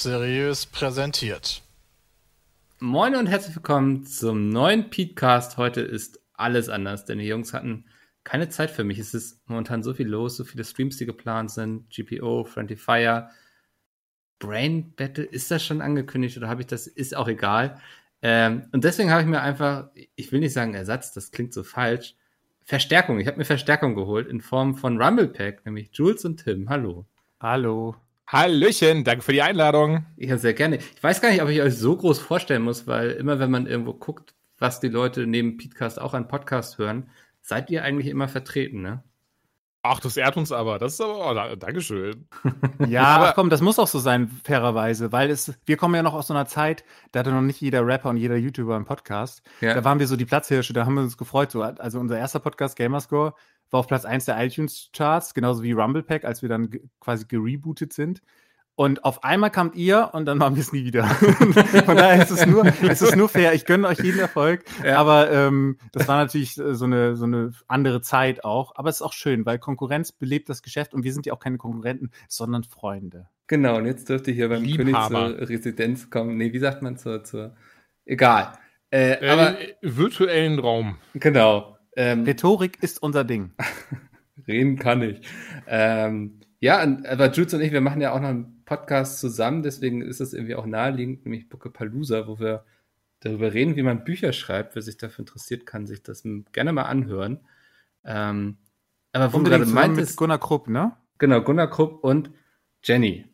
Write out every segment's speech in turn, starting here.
Seriös präsentiert. Moin und herzlich willkommen zum neuen Podcast. Heute ist alles anders, denn die Jungs hatten keine Zeit für mich. Es ist momentan so viel los, so viele Streams, die geplant sind. GPO, Friendly Fire, Brain Battle. Ist das schon angekündigt oder habe ich das? Ist auch egal. Ähm, und deswegen habe ich mir einfach, ich will nicht sagen Ersatz, das klingt so falsch, Verstärkung. Ich habe mir Verstärkung geholt in Form von Rumble Pack, nämlich Jules und Tim. Hallo. Hallo. Hallöchen, danke für die Einladung. Ja, sehr gerne. Ich weiß gar nicht, ob ich euch so groß vorstellen muss, weil immer wenn man irgendwo guckt, was die Leute neben Podcast auch an Podcast hören, seid ihr eigentlich immer vertreten, ne? Ach, das ehrt uns aber. Das ist aber, oh, Dankeschön. ja, aber komm, das muss auch so sein, fairerweise, weil es, wir kommen ja noch aus so einer Zeit, da hatte noch nicht jeder Rapper und jeder YouTuber einen Podcast. Ja. Da waren wir so die Platzhirsche, da haben wir uns gefreut. So, also unser erster Podcast, Gamerscore, war auf Platz 1 der iTunes-Charts, genauso wie Rumble Pack, als wir dann quasi gerebootet sind. Und auf einmal kamt ihr und dann waren wir es nie wieder. Von daher ist es nur, es ist nur fair. Ich gönne euch jeden Erfolg. Ja. Aber ähm, das war natürlich äh, so eine, so eine andere Zeit auch. Aber es ist auch schön, weil Konkurrenz belebt das Geschäft und wir sind ja auch keine Konkurrenten, sondern Freunde. Genau, und jetzt dürfte ich hier beim Liebhaber. König zur Residenz kommen. Nee, wie sagt man zur, zur egal. Äh, äh, aber virtuellen Raum. Genau. Ähm, Rhetorik ist unser Ding. reden kann ich. Ähm, ja, aber Jules und ich, wir machen ja auch noch einen Podcast zusammen, deswegen ist es irgendwie auch naheliegend, nämlich Palooza, wo wir darüber reden, wie man Bücher schreibt. Wer sich dafür interessiert, kann sich das gerne mal anhören. Ähm, aber wo du gerade meintest. Gunnar Krupp, ne? Genau, Gunnar Krupp und Jenny.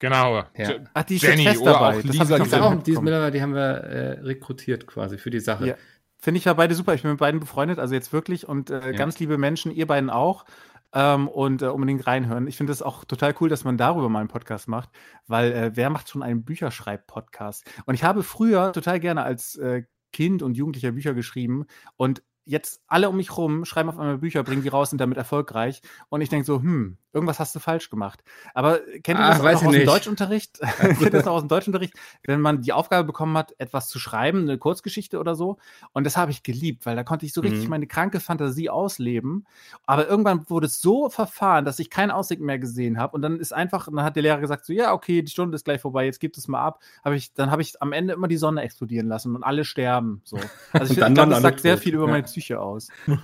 Genau. Ja. Ach, die ist Jenny, fest dabei. Auch das Lisa, die, auch, die, ist mittlerweile, die haben wir äh, rekrutiert quasi für die Sache. Ja. Finde ich ja beide super. Ich bin mit beiden befreundet, also jetzt wirklich. Und äh, ja. ganz liebe Menschen, ihr beiden auch. Ähm, und äh, unbedingt reinhören. Ich finde es auch total cool, dass man darüber mal einen Podcast macht, weil äh, wer macht schon einen Bücherschreib-Podcast? Und ich habe früher total gerne als äh, Kind und Jugendlicher Bücher geschrieben und jetzt alle um mich rum schreiben auf einmal Bücher, bringen die raus, sind damit erfolgreich. Und ich denke so, hm, irgendwas hast du falsch gemacht. Aber kennt ihr ah, das auch aus dem Deutschunterricht? kennt ihr das auch aus dem Deutschunterricht? Wenn man die Aufgabe bekommen hat, etwas zu schreiben, eine Kurzgeschichte oder so. Und das habe ich geliebt, weil da konnte ich so richtig mhm. meine kranke Fantasie ausleben. Aber irgendwann wurde es so verfahren, dass ich keinen Ausweg mehr gesehen habe. Und dann ist einfach, dann hat der Lehrer gesagt, so, ja, okay, die Stunde ist gleich vorbei, jetzt gibt es mal ab. Hab ich, dann habe ich am Ende immer die Sonne explodieren lassen und alle sterben. So. Also ich, ich glaube, das sagt sehr viel über ja. meine Psyche aus.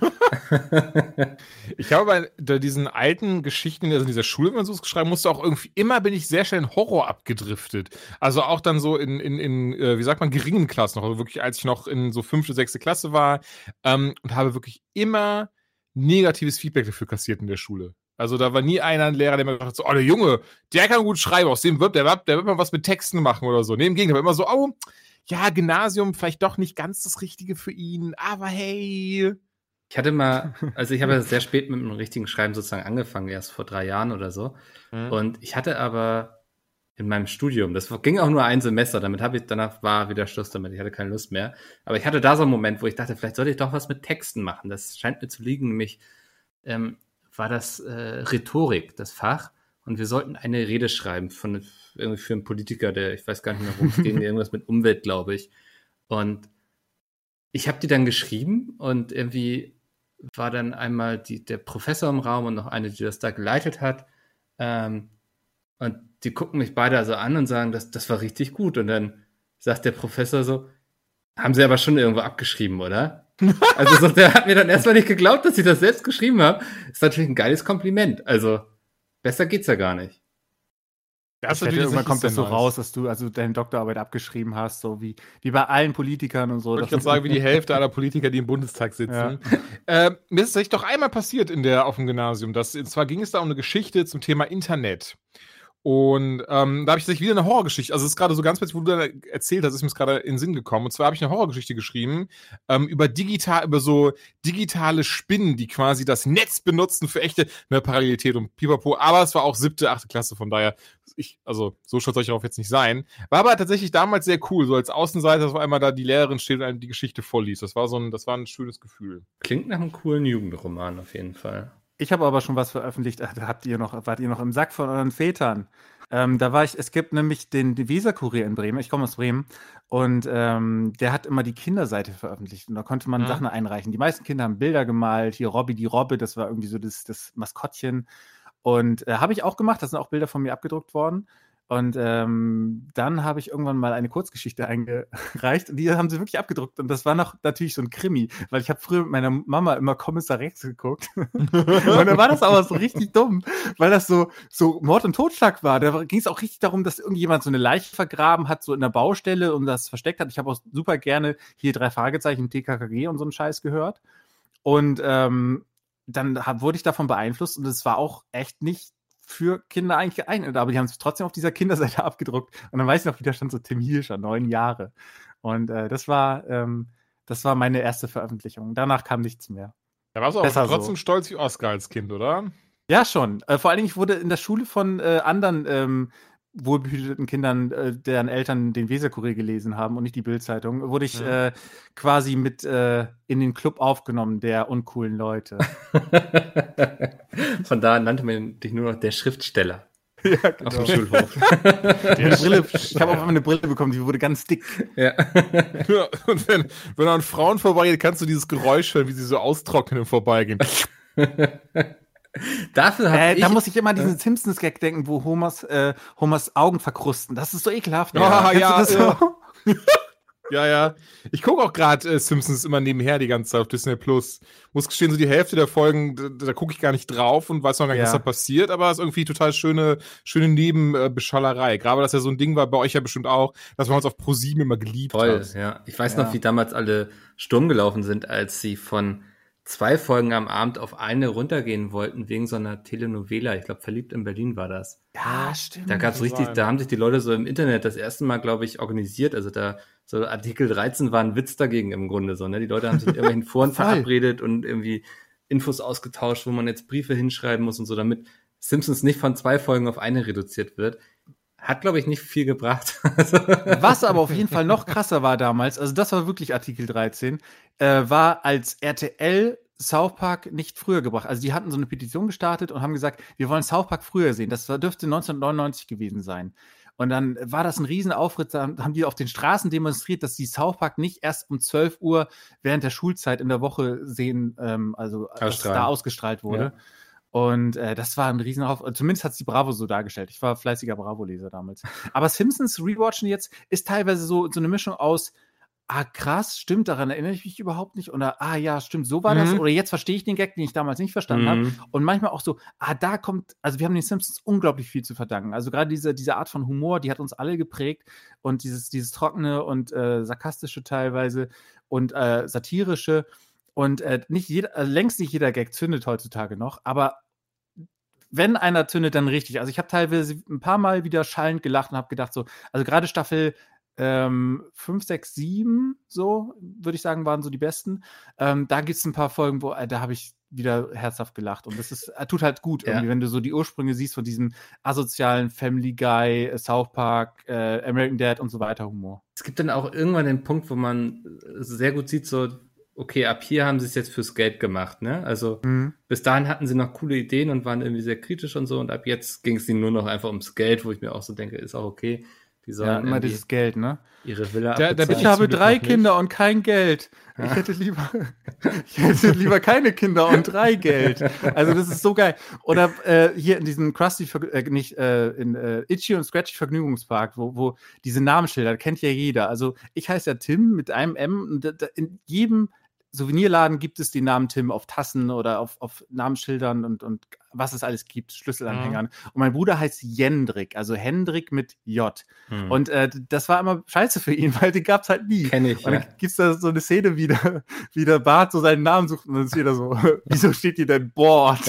ich habe bei diesen alten Geschichten, also in dieser Schule, wenn man so schreiben musste, auch irgendwie immer bin ich sehr schnell in Horror abgedriftet. Also auch dann so in, in, in äh, wie sagt man, geringen Klassen noch. Also wirklich, als ich noch in so fünfte, sechste Klasse war ähm, und habe wirklich immer negatives Feedback dafür kassiert in der Schule. Also da war nie einer ein Lehrer, der mir gesagt hat, so, oh, der Junge, der kann gut schreiben, aus dem wird, der wird, der wird mal was mit Texten machen oder so. Nee, im Gegenteil, immer so, oh, ja, Gymnasium vielleicht doch nicht ganz das Richtige für ihn, aber hey, ich hatte mal, also ich habe ja sehr spät mit dem richtigen Schreiben sozusagen angefangen, erst vor drei Jahren oder so. Mhm. Und ich hatte aber in meinem Studium, das ging auch nur ein Semester, damit habe ich, danach war wieder Schluss damit, ich hatte keine Lust mehr. Aber ich hatte da so einen Moment, wo ich dachte, vielleicht sollte ich doch was mit Texten machen. Das scheint mir zu liegen, nämlich ähm, war das äh, Rhetorik, das Fach. Und wir sollten eine Rede schreiben von, irgendwie für einen Politiker, der, ich weiß gar nicht mehr, worum es ging, irgendwas mit Umwelt, glaube ich. Und ich habe die dann geschrieben und irgendwie war dann einmal die, der Professor im Raum und noch eine, die das da geleitet hat. Ähm, und die gucken mich beide also an und sagen, das, das war richtig gut. Und dann sagt der Professor so, haben sie aber schon irgendwo abgeschrieben, oder? also so, der hat mir dann erstmal nicht geglaubt, dass ich das selbst geschrieben habe. Ist natürlich ein geiles Kompliment. Also besser geht's ja gar nicht. Das wette, irgendwann kommt das so raus, dass du also deine Doktorarbeit abgeschrieben hast, so wie, wie bei allen Politikern und so. Ich kann sagen, wie die Hälfte aller Politiker, die im Bundestag sitzen. Ja. Äh, mir ist es doch einmal passiert in der, auf dem Gymnasium. Das, und zwar ging es da um eine Geschichte zum Thema Internet. Und ähm, da habe ich tatsächlich wieder eine Horrorgeschichte. Also es ist gerade so ganz plötzlich, wo du da erzählt hast, ist mir gerade in den Sinn gekommen. Und zwar habe ich eine Horrorgeschichte geschrieben ähm, über digital, über so digitale Spinnen, die quasi das Netz benutzen für echte ne, Parallelität und Pipapo. Aber es war auch siebte, achte Klasse, von daher, ich, also so stolz soll ich darauf jetzt nicht sein. War aber tatsächlich damals sehr cool, so als Außenseiter, dass auf einmal da die Lehrerin steht und einem die Geschichte vorliest. Das war so ein, das war ein schönes Gefühl. Klingt nach einem coolen Jugendroman auf jeden Fall. Ich habe aber schon was veröffentlicht. Da habt ihr noch, wart ihr noch im Sack von euren Vätern. Ähm, da war ich, es gibt nämlich den, Weser-Kurier in Bremen, ich komme aus Bremen, und ähm, der hat immer die Kinderseite veröffentlicht und da konnte man ja. Sachen einreichen. Die meisten Kinder haben Bilder gemalt, hier Robby die Robbe, das war irgendwie so das, das Maskottchen. Und äh, habe ich auch gemacht, da sind auch Bilder von mir abgedruckt worden. Und ähm, dann habe ich irgendwann mal eine Kurzgeschichte eingereicht und die haben sie wirklich abgedruckt. Und das war noch natürlich so ein Krimi, weil ich habe früher mit meiner Mama immer Kommissar Rex geguckt. und dann war das aber so richtig dumm, weil das so, so Mord und Totschlag war. Da ging es auch richtig darum, dass irgendjemand so eine Leiche vergraben hat, so in der Baustelle und das versteckt hat. Ich habe auch super gerne hier drei Fragezeichen, TKKG und so einen Scheiß gehört. Und ähm, dann hab, wurde ich davon beeinflusst und es war auch echt nicht für Kinder eigentlich geeignet, aber die haben es trotzdem auf dieser Kinderseite abgedruckt. Und dann weiß ich noch, wie da stand so Tim Hirscher, neun Jahre. Und äh, das war, ähm, das war meine erste Veröffentlichung. Danach kam nichts mehr. Da warst du auch trotzdem so. stolz wie Oscar als Kind, oder? Ja, schon. Äh, vor allen Dingen, ich wurde in der Schule von äh, anderen ähm, wohlbehüteten Kindern, äh, deren Eltern den Weserkurier gelesen haben und nicht die Bildzeitung, wurde ich ja. äh, quasi mit äh, in den Club aufgenommen der uncoolen Leute. Von da nannte man dich nur noch der Schriftsteller. Ja, genau. Auf dem Schulhof. Brille, ich habe auch eine Brille bekommen, die wurde ganz dick. Ja. ja und wenn, wenn an Frauen vorbeigeht, kannst du dieses Geräusch hören, wie sie so austrocknen und vorbeigehen. Dafür äh, ich, Da muss ich immer an diesen äh, Simpsons-Gag denken, wo Homers, äh, Homers Augen verkrusten. Das ist so ekelhaft. Ja, ja, ja. ja, ja. Ich gucke auch gerade äh, Simpsons immer nebenher die ganze Zeit auf Disney Plus. Muss gestehen, so die Hälfte der Folgen, da, da gucke ich gar nicht drauf und weiß noch gar nicht, ja. was da passiert, aber es ist irgendwie total schöne, schöne Nebenbeschallerei. Gerade, dass ja so ein Ding war, bei euch ja bestimmt auch, dass man uns auf ProSieben immer geliebt Voll, hat. ja. Ich weiß ja. noch, wie damals alle Sturm gelaufen sind, als sie von zwei Folgen am Abend auf eine runtergehen wollten wegen so einer Telenovela. Ich glaube, verliebt in Berlin war das. Ja, stimmt. Da gab es richtig, da haben sich die Leute so im Internet das erste Mal, glaube ich, organisiert. Also da so Artikel 13 war ein Witz dagegen im Grunde so. Ne? Die Leute haben sich in irgendwelchen Foren verabredet und irgendwie Infos ausgetauscht, wo man jetzt Briefe hinschreiben muss und so, damit Simpsons nicht von zwei Folgen auf eine reduziert wird. Hat, glaube ich, nicht viel gebracht. Was aber auf jeden Fall noch krasser war damals, also das war wirklich Artikel 13, äh, war als RTL South Park nicht früher gebracht. Also die hatten so eine Petition gestartet und haben gesagt, wir wollen South Park früher sehen. Das dürfte 1999 gewesen sein. Und dann war das ein Riesenaufritt, da haben die auf den Straßen demonstriert, dass die South Park nicht erst um 12 Uhr während der Schulzeit in der Woche sehen, ähm, also dass da ausgestrahlt wurde. Ja. Und äh, das war ein Riesenaufritt. Zumindest hat es die Bravo so dargestellt. Ich war fleißiger Bravo-Leser damals. Aber Simpsons Rewatchen jetzt ist teilweise so, so eine Mischung aus ah krass, stimmt, daran erinnere ich mich überhaupt nicht. Oder ah ja, stimmt, so war mhm. das. Oder jetzt verstehe ich den Gag, den ich damals nicht verstanden mhm. habe. Und manchmal auch so, ah, da kommt, also wir haben den Simpsons unglaublich viel zu verdanken. Also gerade diese, diese Art von Humor, die hat uns alle geprägt. Und dieses, dieses trockene und äh, sarkastische teilweise und äh, satirische. Und äh, nicht jeder, äh, längst nicht jeder Gag zündet heutzutage noch, aber wenn einer zündet, dann richtig. Also ich habe teilweise ein paar Mal wieder schallend gelacht und habe gedacht, so, also gerade Staffel ähm, 5, 6, 7, so würde ich sagen, waren so die besten. Ähm, da gibt es ein paar Folgen, wo äh, da habe ich wieder herzhaft gelacht. Und das ist, äh, tut halt gut, ja. wenn du so die Ursprünge siehst von diesem asozialen Family Guy, äh, South Park, äh, American Dad und so weiter Humor. Es gibt dann auch irgendwann den Punkt, wo man sehr gut sieht, so, okay, ab hier haben sie es jetzt fürs Geld gemacht, ne? Also mhm. bis dahin hatten sie noch coole Ideen und waren irgendwie sehr kritisch und so und ab jetzt ging es ihnen nur noch einfach ums Geld, wo ich mir auch so denke, ist auch okay. Die sollen ja, immer dieses Geld, ne? Ihre Villa der, der Ich habe drei Kinder und kein Geld. Ja. Ich hätte lieber, ich hätte lieber keine Kinder und drei Geld. Also das ist so geil. Oder äh, hier in diesem Krusty, äh, nicht äh, in äh, Itchy und Scratchy Vergnügungspark, wo, wo diese Namensschilder kennt ja jeder. Also ich heiße ja Tim mit einem M. Und in jedem Souvenirladen gibt es den Namen Tim auf Tassen oder auf, auf Namensschildern und, und was es alles gibt, Schlüsselanhängern. Mhm. Und mein Bruder heißt Jendrik, also Hendrik mit J. Mhm. Und äh, das war immer scheiße für ihn, weil den gab es halt nie. Kenn ich. Und dann ja. gibt es da so eine Szene, wie der, wie der Bart so seinen Namen sucht und dann ist jeder so, wieso steht hier denn Bord?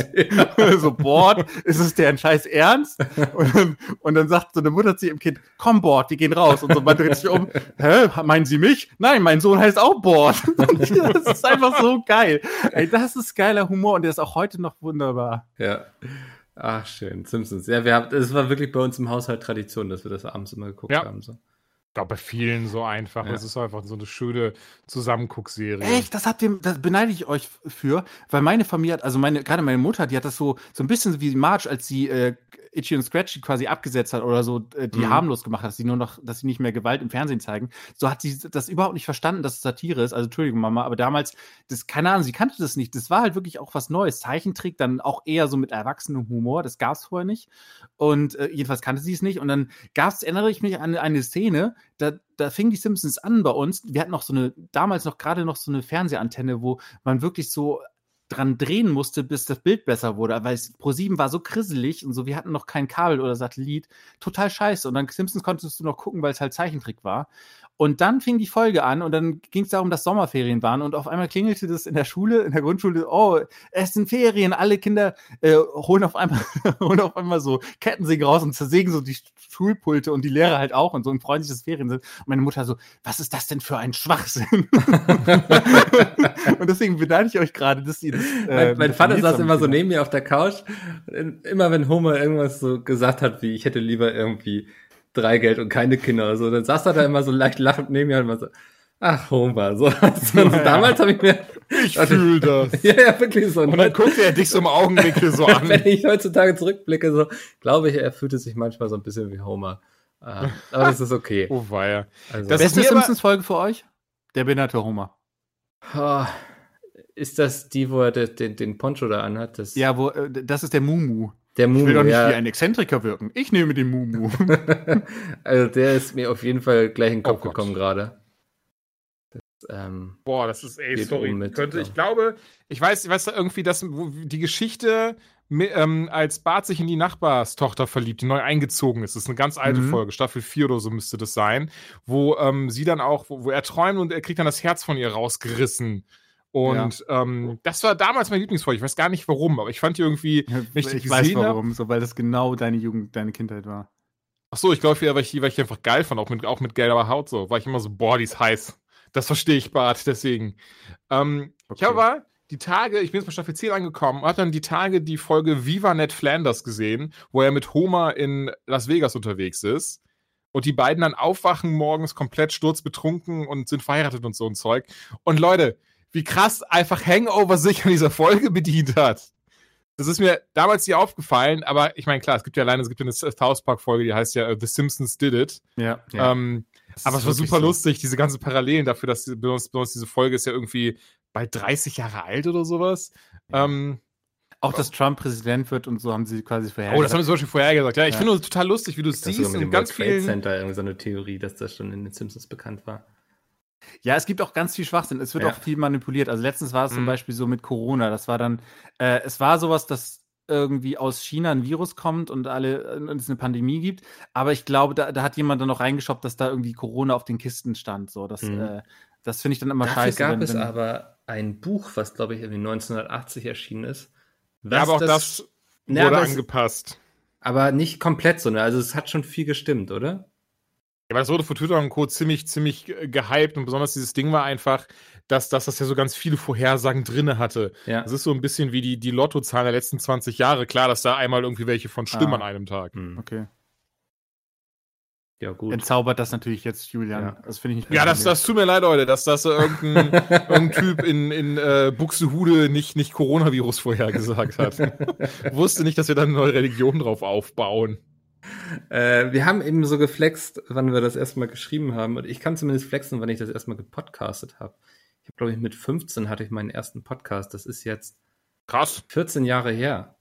So, Bord, ist es der ein scheiß Ernst? Und dann, und dann sagt so eine Mutter zu ihrem Kind, komm Bord, wir gehen raus. Und so, man dreht sich um, hä, meinen Sie mich? Nein, mein Sohn heißt auch Bord. das ist einfach so geil. Ey, das ist geiler Humor und der ist auch heute noch wunderbar. Ja. Ach, schön. Simpsons. Ja, wir haben, es war wirklich bei uns im Haushalt Tradition, dass wir das abends immer geguckt ja. haben. So. glaube, bei vielen so einfach. Ja. Es ist einfach so eine schöne Zusammenguckserie. Echt? Das habt ihr, das beneide ich euch für, weil meine Familie hat, also meine, gerade meine Mutter, die hat das so, so ein bisschen wie Marge, als sie äh, Itchy und Scratchy quasi abgesetzt hat oder so, äh, die mhm. harmlos gemacht hat, dass sie nur noch, dass sie nicht mehr Gewalt im Fernsehen zeigen. So hat sie das überhaupt nicht verstanden, dass es Satire ist. Also Entschuldigung, Mama, aber damals, das, keine Ahnung, sie kannte das nicht. Das war halt wirklich auch was Neues. Zeichentrick, dann auch eher so mit erwachsenem Humor, das gab es vorher nicht. Und äh, jedenfalls kannte sie es nicht. Und dann gab es, erinnere ich mich an eine Szene, da, da fing die Simpsons an bei uns. Wir hatten noch so eine, damals noch gerade noch so eine Fernsehantenne, wo man wirklich so dran drehen musste, bis das Bild besser wurde, weil es Pro7 war so krisselig und so, wir hatten noch kein Kabel oder Satellit, total scheiße. Und dann Simpsons konntest du noch gucken, weil es halt Zeichentrick war. Und dann fing die Folge an und dann ging es darum, dass Sommerferien waren und auf einmal klingelte das in der Schule, in der Grundschule, oh, es sind Ferien, alle Kinder äh, holen auf einmal holen auf einmal so Kettensägen raus und zersägen so die Schulpulte und die Lehrer halt auch und so und freuen sich, dass Ferien sind. Und meine Mutter so, was ist das denn für ein Schwachsinn? und deswegen beneide ich euch gerade, dass ihr mein, mein Vater saß immer so neben mir auf der Couch. Immer wenn Homer irgendwas so gesagt hat, wie ich hätte lieber irgendwie drei Geld und keine Kinder. So, dann saß er da immer so leicht lachend neben mir und war so, ach, Homer. So, so ja, damals habe ich mir. Ich fühle das. ja, ja, wirklich so. Und dann guckt er dich so im Augenwinkel so an. Wenn ich heutzutage zurückblicke, so, glaube ich, er fühlte sich manchmal so ein bisschen wie Homer. Uh, aber das ist okay. Oh, weia. Also, das Beste Simpsons-Folge für euch? Der benannte Homer. Oh, ist das die, wo er den, den Poncho da anhat? Das ja, wo, äh, das ist der Mumu. Der Mumu, ich will doch nicht ja. wie ein Exzentriker wirken. Ich nehme den Mumu. also der ist mir auf jeden Fall gleich in den Kopf oh gekommen gerade. Ähm, Boah, das ist ey, sorry. Um mit, könnte, ich glaube, ich weiß, ich weiß da irgendwie, dass die Geschichte ähm, als Bart sich in die Nachbarstochter verliebt, die neu eingezogen ist. Das ist eine ganz alte mhm. Folge, Staffel 4 oder so müsste das sein, wo ähm, sie dann auch, wo, wo, er träumt und er kriegt dann das Herz von ihr rausgerissen. Und ja. ähm, das war damals mein Lieblingsfolge. Ich weiß gar nicht warum, aber ich fand die irgendwie, wenn ich, ich die weiß warum, so, weil das genau deine Jugend, deine Kindheit war. Ach so, ich glaube, weil ich die, weil ich einfach geil fand, auch mit, auch mit gelber Haut so. War ich immer so, boah, die ist heiß. Das verstehe ich, Bart, deswegen. Ähm, okay. Ich habe aber die Tage, ich bin jetzt bei Staffel 10 angekommen, habe dann die Tage die Folge Viva Ned Flanders gesehen, wo er mit Homer in Las Vegas unterwegs ist. Und die beiden dann aufwachen morgens komplett sturzbetrunken und sind verheiratet und so ein Zeug. Und Leute, wie krass einfach Hangover sich an dieser Folge bedient hat. Das ist mir damals hier aufgefallen, aber ich meine, klar, es gibt ja alleine, es gibt ja eine South Park-Folge, die heißt ja uh, The Simpsons Did It. Ja. ja. Ähm, aber es war super so. lustig, diese ganzen Parallelen dafür, dass besonders, besonders diese Folge ist ja irgendwie bald 30 Jahre alt oder sowas. Ähm, auch, dass Trump Präsident wird und so haben sie quasi vorhergesagt. Oh, das haben sie zum Beispiel vorhergesagt. Ja, ich ja. finde es total lustig, wie du es siehst. Mit dem ganz Trade Center irgendwie so eine Theorie, dass das schon in den Simpsons bekannt war. Ja, es gibt auch ganz viel Schwachsinn. Es wird ja. auch viel manipuliert. Also letztens war es mhm. zum Beispiel so mit Corona. Das war dann, äh, es war sowas, dass irgendwie aus China ein Virus kommt und alle und es eine Pandemie gibt. Aber ich glaube, da, da hat jemand dann noch reingeschoppt, dass da irgendwie Corona auf den Kisten stand. So, das, mhm. äh, das finde ich dann immer Dafür scheiße. gab wenn, es aber ein Buch, was glaube ich irgendwie 1980 erschienen ist. Ja, aber auch das, das wurde ja, angepasst. Es, aber nicht komplett so, ne? Also es hat schon viel gestimmt, oder? Ja, weil das wurde von Twitter und Co. ziemlich, ziemlich gehypt und besonders dieses Ding war einfach, dass, dass das ja so ganz viele Vorhersagen drinne hatte. Ja. Das ist so ein bisschen wie die, die Lottozahlen der letzten 20 Jahre. Klar, dass da einmal irgendwie welche von stimmen ah. an einem Tag. Hm. Okay. Ja, gut. Entzaubert das natürlich jetzt, Julian. Ja. Das finde ich nicht. Ja, das, das tut mir leid, Leute, dass das irgendein, irgendein Typ in, in äh, Buxtehude nicht, nicht Coronavirus vorhergesagt hat. Wusste nicht, dass wir da eine neue Religion drauf aufbauen. Äh, wir haben eben so geflext, wann wir das erstmal geschrieben haben. Und ich kann zumindest flexen, wann ich das erstmal gepodcastet habe. Ich habe, glaube ich, mit 15 hatte ich meinen ersten Podcast. Das ist jetzt krass 14 Jahre her.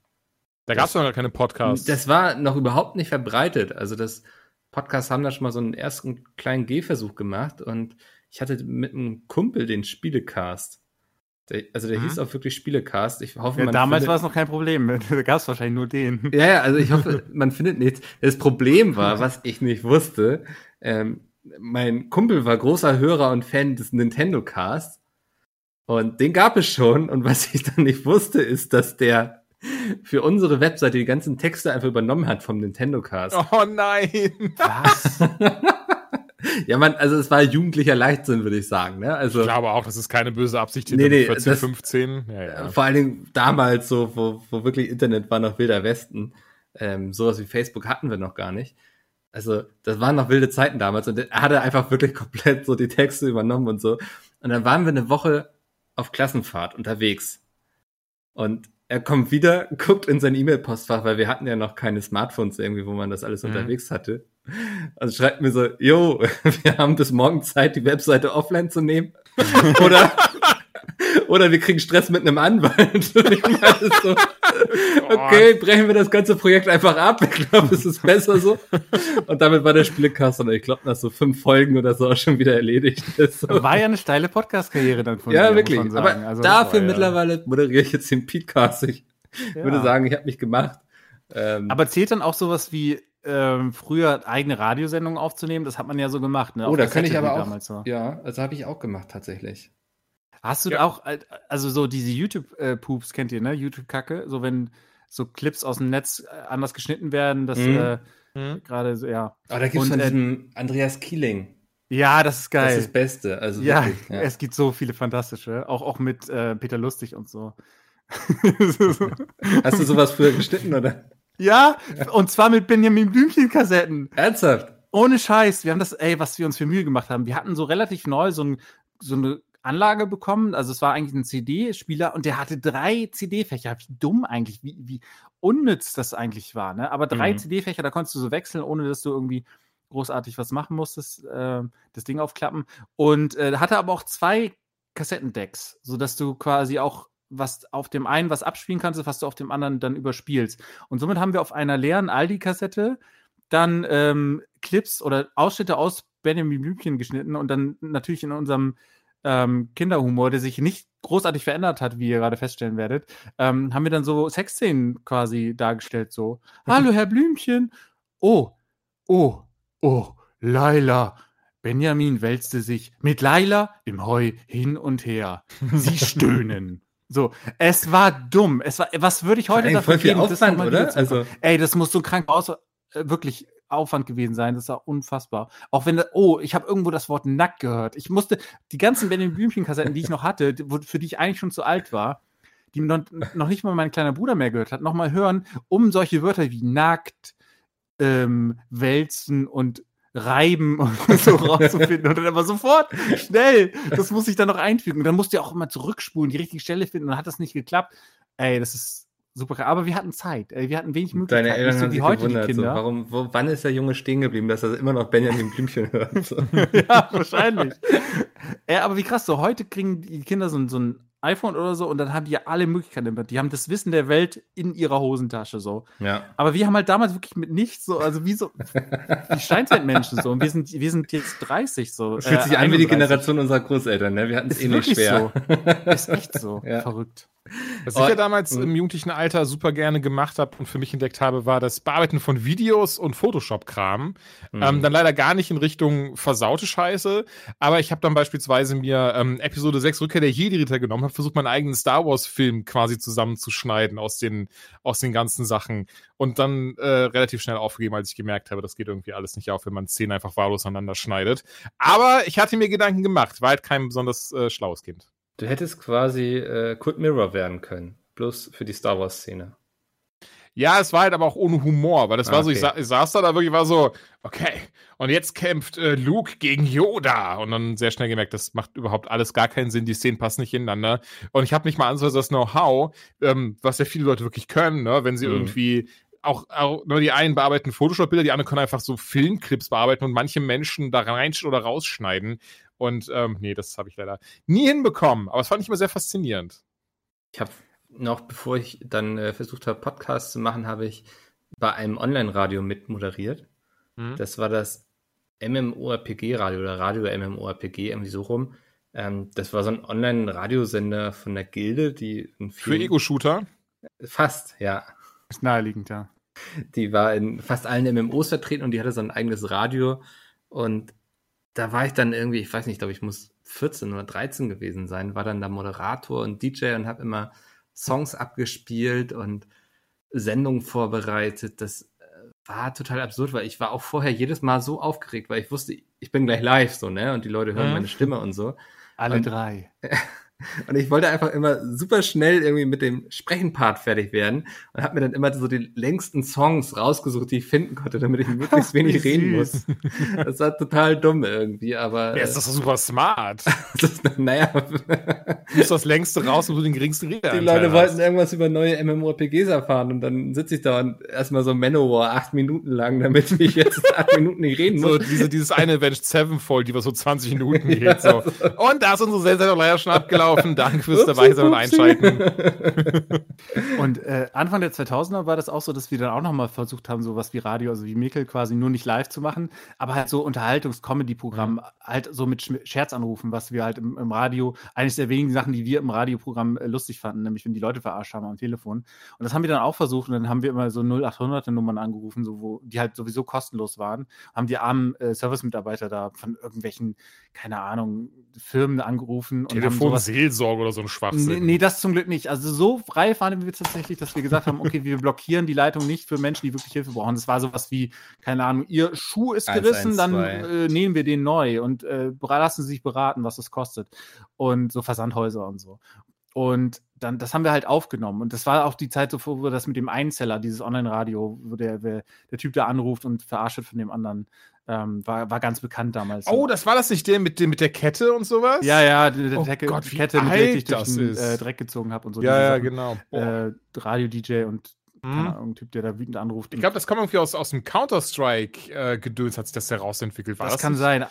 Da gab es noch gar keine Podcasts. Das war noch überhaupt nicht verbreitet. Also das Podcasts haben da schon mal so einen ersten kleinen Gehversuch gemacht und ich hatte mit einem Kumpel den Spielecast. Der, also der mhm. hieß auch wirklich Spielecast. Ich hoffe, ja, man damals war es noch kein Problem. Da gab es wahrscheinlich nur den. Ja, ja, also ich hoffe, man findet nichts. Das Problem war, was ich nicht wusste, ähm, mein Kumpel war großer Hörer und Fan des Nintendo Cast. Und den gab es schon. Und was ich dann nicht wusste, ist, dass der für unsere Webseite die ganzen Texte einfach übernommen hat vom Nintendo Cast. Oh nein! Was? ja, man, also es war jugendlicher Leichtsinn, würde ich sagen. Ne? Also, ich glaube auch, das ist keine böse Absicht hinter nee, nee, 14, das, 15. Ja, ja. Vor allen Dingen damals so, wo, wo wirklich Internet war noch wilder Westen. Ähm, sowas wie Facebook hatten wir noch gar nicht. also das waren noch wilde Zeiten damals und er hatte einfach wirklich komplett so die Texte übernommen und so. Und dann waren wir eine Woche auf Klassenfahrt unterwegs. Und er kommt wieder, guckt in sein E-Mail-Postfach, weil wir hatten ja noch keine Smartphones irgendwie, wo man das alles mhm. unterwegs hatte. Also schreibt mir so, jo, wir haben bis morgen Zeit, die Webseite offline zu nehmen. Oder oder wir kriegen Stress mit einem Anwalt. so, okay, brechen wir das ganze Projekt einfach ab. Ich glaube, es ist besser so. Und damit war der Spielekasten, ich glaube, nach so fünf Folgen oder so auch schon wieder erledigt ist. So. War ja eine steile Podcast-Karriere dann von Ja, dir, wirklich. Aber also, dafür boah, mittlerweile moderiere ich jetzt den Podcast. Ich ja. würde sagen, ich habe mich gemacht. Ähm, Aber zählt dann auch sowas wie ähm, früher eigene Radiosendungen aufzunehmen? Das hat man ja so gemacht. Ne? Oh, da kann ich aber auch. So. Ja, also habe ich auch gemacht tatsächlich. Hast du ja. auch, also so diese YouTube-Poops kennt ihr, ne? YouTube-Kacke, so wenn so Clips aus dem Netz äh, anders geschnitten werden, das mhm. äh, mhm. gerade so, ja. Aber da gibt es von äh, diesem Andreas Kieling. Ja, das ist geil. Das ist das Beste. Also ja, wirklich, ja, es gibt so viele fantastische, auch, auch mit äh, Peter Lustig und so. Hast du sowas früher geschnitten, oder? Ja, und zwar mit Benjamin Blümchen-Kassetten. Ernsthaft? Ohne Scheiß. Wir haben das, ey, was wir uns für Mühe gemacht haben. Wir hatten so relativ neu so, ein, so eine Anlage bekommen. Also es war eigentlich ein CD-Spieler und der hatte drei CD-Fächer. Wie dumm eigentlich, wie, wie unnütz das eigentlich war. Ne? Aber drei mhm. CD-Fächer, da konntest du so wechseln, ohne dass du irgendwie großartig was machen musstest, äh, das Ding aufklappen. Und äh, hatte aber auch zwei Kassettendecks, sodass du quasi auch was auf dem einen was abspielen kannst, was du auf dem anderen dann überspielst. Und somit haben wir auf einer leeren Aldi-Kassette dann ähm, Clips oder Ausschnitte aus Benjamin Blümchen geschnitten und dann natürlich in unserem ähm, Kinderhumor, der sich nicht großartig verändert hat, wie ihr gerade feststellen werdet, ähm, haben wir dann so Sexszenen quasi dargestellt. So, hallo Herr Blümchen. Oh, oh, oh, Laila. Benjamin wälzte sich mit Laila im Heu hin und her. Sie stöhnen. So, es war dumm. Es war, was würde ich heute dafür voll viel geben, Aufwand, oder? Also, ey, das muss so krank aus, äh, wirklich Aufwand gewesen sein. Das war unfassbar. Auch wenn, oh, ich habe irgendwo das Wort nackt gehört. Ich musste die ganzen Benjamin Blümchen-Kassetten, die ich noch hatte, für die ich eigentlich schon zu alt war, die noch, noch nicht mal mein kleiner Bruder mehr gehört hat, nochmal hören, um solche Wörter wie nackt, ähm, wälzen und reiben und so rauszufinden und dann aber sofort schnell, das muss ich dann noch einfügen. Und dann musst du ja auch immer zurückspulen, die richtige Stelle finden und dann hat das nicht geklappt. Ey, das ist super. Aber wir hatten Zeit. Wir hatten wenig Möglichkeiten. Deine Eltern haben sich heute gewundert, Kinder. So, warum, wo, wann ist der Junge stehen geblieben, dass er immer noch Benjamin Blümchen hört? So. ja, wahrscheinlich. ja, aber wie krass, so heute kriegen die Kinder so, so ein iPhone oder so und dann haben die ja alle Möglichkeiten. Die haben das Wissen der Welt in ihrer Hosentasche so. Ja. Aber wir haben halt damals wirklich mit nichts so, also wie so wie Steinzeitmenschen so. Und wir sind, wir sind jetzt 30 so. Fühlt sich äh, an wie die Generation unserer Großeltern, ne? Wir hatten es eh nicht schwer. So. Ist echt so. Ja. Verrückt. Was ich ja damals im jugendlichen Alter super gerne gemacht habe und für mich entdeckt habe, war das Bearbeiten von Videos und Photoshop-Kram. Mhm. Ähm, dann leider gar nicht in Richtung versaute Scheiße, aber ich habe dann beispielsweise mir ähm, Episode 6 Rückkehr der Jedi-Ritter genommen, habe versucht, meinen eigenen Star Wars-Film quasi zusammenzuschneiden aus den, aus den ganzen Sachen und dann äh, relativ schnell aufgegeben, als ich gemerkt habe, das geht irgendwie alles nicht auf, wenn man Szenen einfach wahllos aneinander schneidet. Aber ich hatte mir Gedanken gemacht, war halt kein besonders äh, schlaues Kind. Du hättest quasi äh, Kult Mirror werden können. Bloß für die Star Wars-Szene. Ja, es war halt aber auch ohne Humor, weil das ah, war so, ich, sa ich, saß da, da wirklich war so, okay, und jetzt kämpft äh, Luke gegen Yoda. Und dann sehr schnell gemerkt, das macht überhaupt alles gar keinen Sinn, die Szenen passen nicht ineinander. Und ich habe nicht mal ansonsten das Know-how, ähm, was ja viele Leute wirklich können, ne? wenn sie mhm. irgendwie auch, auch nur die einen bearbeiten Photoshop-Bilder, die anderen können einfach so Filmclips bearbeiten und manche Menschen da rein oder rausschneiden. Und ähm, nee, das habe ich leider nie hinbekommen. Aber es fand ich immer sehr faszinierend. Ich habe noch, bevor ich dann äh, versucht habe, Podcasts zu machen, habe ich bei einem Online-Radio mitmoderiert. Mhm. Das war das MMORPG-Radio oder Radio MMORPG, irgendwie so rum. Ähm, das war so ein Online-Radiosender von der Gilde, die Für Ego-Shooter? Fast, ja. Ist naheliegend, ja. Die war in fast allen MMOs vertreten und die hatte so ein eigenes Radio. Und da war ich dann irgendwie, ich weiß nicht, glaube ich muss 14 oder 13 gewesen sein, war dann der Moderator und DJ und habe immer Songs abgespielt und Sendungen vorbereitet. Das äh, war total absurd, weil ich war auch vorher jedes Mal so aufgeregt, weil ich wusste, ich bin gleich live so, ne? Und die Leute hören mhm. meine Stimme und so. Alle und, drei. Und ich wollte einfach immer super schnell irgendwie mit dem Sprechenpart fertig werden und habe mir dann immer so die längsten Songs rausgesucht, die ich finden konnte, damit ich möglichst wenig reden muss. Das war total dumm irgendwie, aber. Ja, ist das super smart. das, naja. Du musst das längste raus und du den geringsten Rede Die Leute wollten irgendwas über neue MMORPGs erfahren und dann sitze ich da und erstmal so Manowar acht Minuten lang, damit ich jetzt acht Minuten nicht reden muss. So diese, dieses eine Avenged Sevenfold, die was so 20 Minuten geht. ja, so. Und da ist unsere Sendung leider schon abgelaufen gelaufen. Danke fürs dabei sein und einschalten. und äh, Anfang der 2000er war das auch so, dass wir dann auch nochmal versucht haben, sowas wie Radio, also wie Mikkel quasi nur nicht live zu machen, aber halt so Unterhaltungs-Comedy-Programm, mhm. halt so mit Scherzanrufen, was wir halt im, im, Radio, eines der wenigen Sachen, die wir im Radioprogramm äh, lustig fanden, nämlich wenn die Leute verarscht haben am Telefon. Und das haben wir dann auch versucht und dann haben wir immer so 0800er Nummern angerufen, so, wo, die halt sowieso kostenlos waren, haben die armen äh, Service-Mitarbeiter da von irgendwelchen, keine Ahnung, Firmen angerufen. Telefon Seelsorge oder so ein Schwachsinn. Nee, nee, das zum Glück nicht. Also so reif waren wir tatsächlich, dass wir gesagt haben, okay, wir blockieren die Leitung nicht für Menschen, die wirklich Hilfe brauchen. Das war sowas wie, keine Ahnung, ihr Schuh ist gerissen, 1, 1, dann äh, nehmen wir den neu und äh, lassen Sie sich beraten, was das kostet. Und so Versandhäuser und so. Und dann, das haben wir halt aufgenommen. Und das war auch die Zeit, so, wo das mit dem Einzeller, dieses Online-Radio, wo der, der, Typ da anruft und verarscht von dem anderen, ähm, war, war ganz bekannt damals. Oh, das war das nicht der mit, dem, mit der Kette und sowas? Ja, ja, die, die, oh Kette, Gott, die Kette, mit der ich durch den äh, Dreck gezogen habe und so. Ja, ja, genau. Äh, Radio-DJ und keine mhm. Ahnung, ein Typ, der da wütend anruft. Ich glaube, das kommt irgendwie aus, aus dem Counter-Strike-Gedöns, äh, hat sich das herausentwickelt. War das, das kann nicht? sein.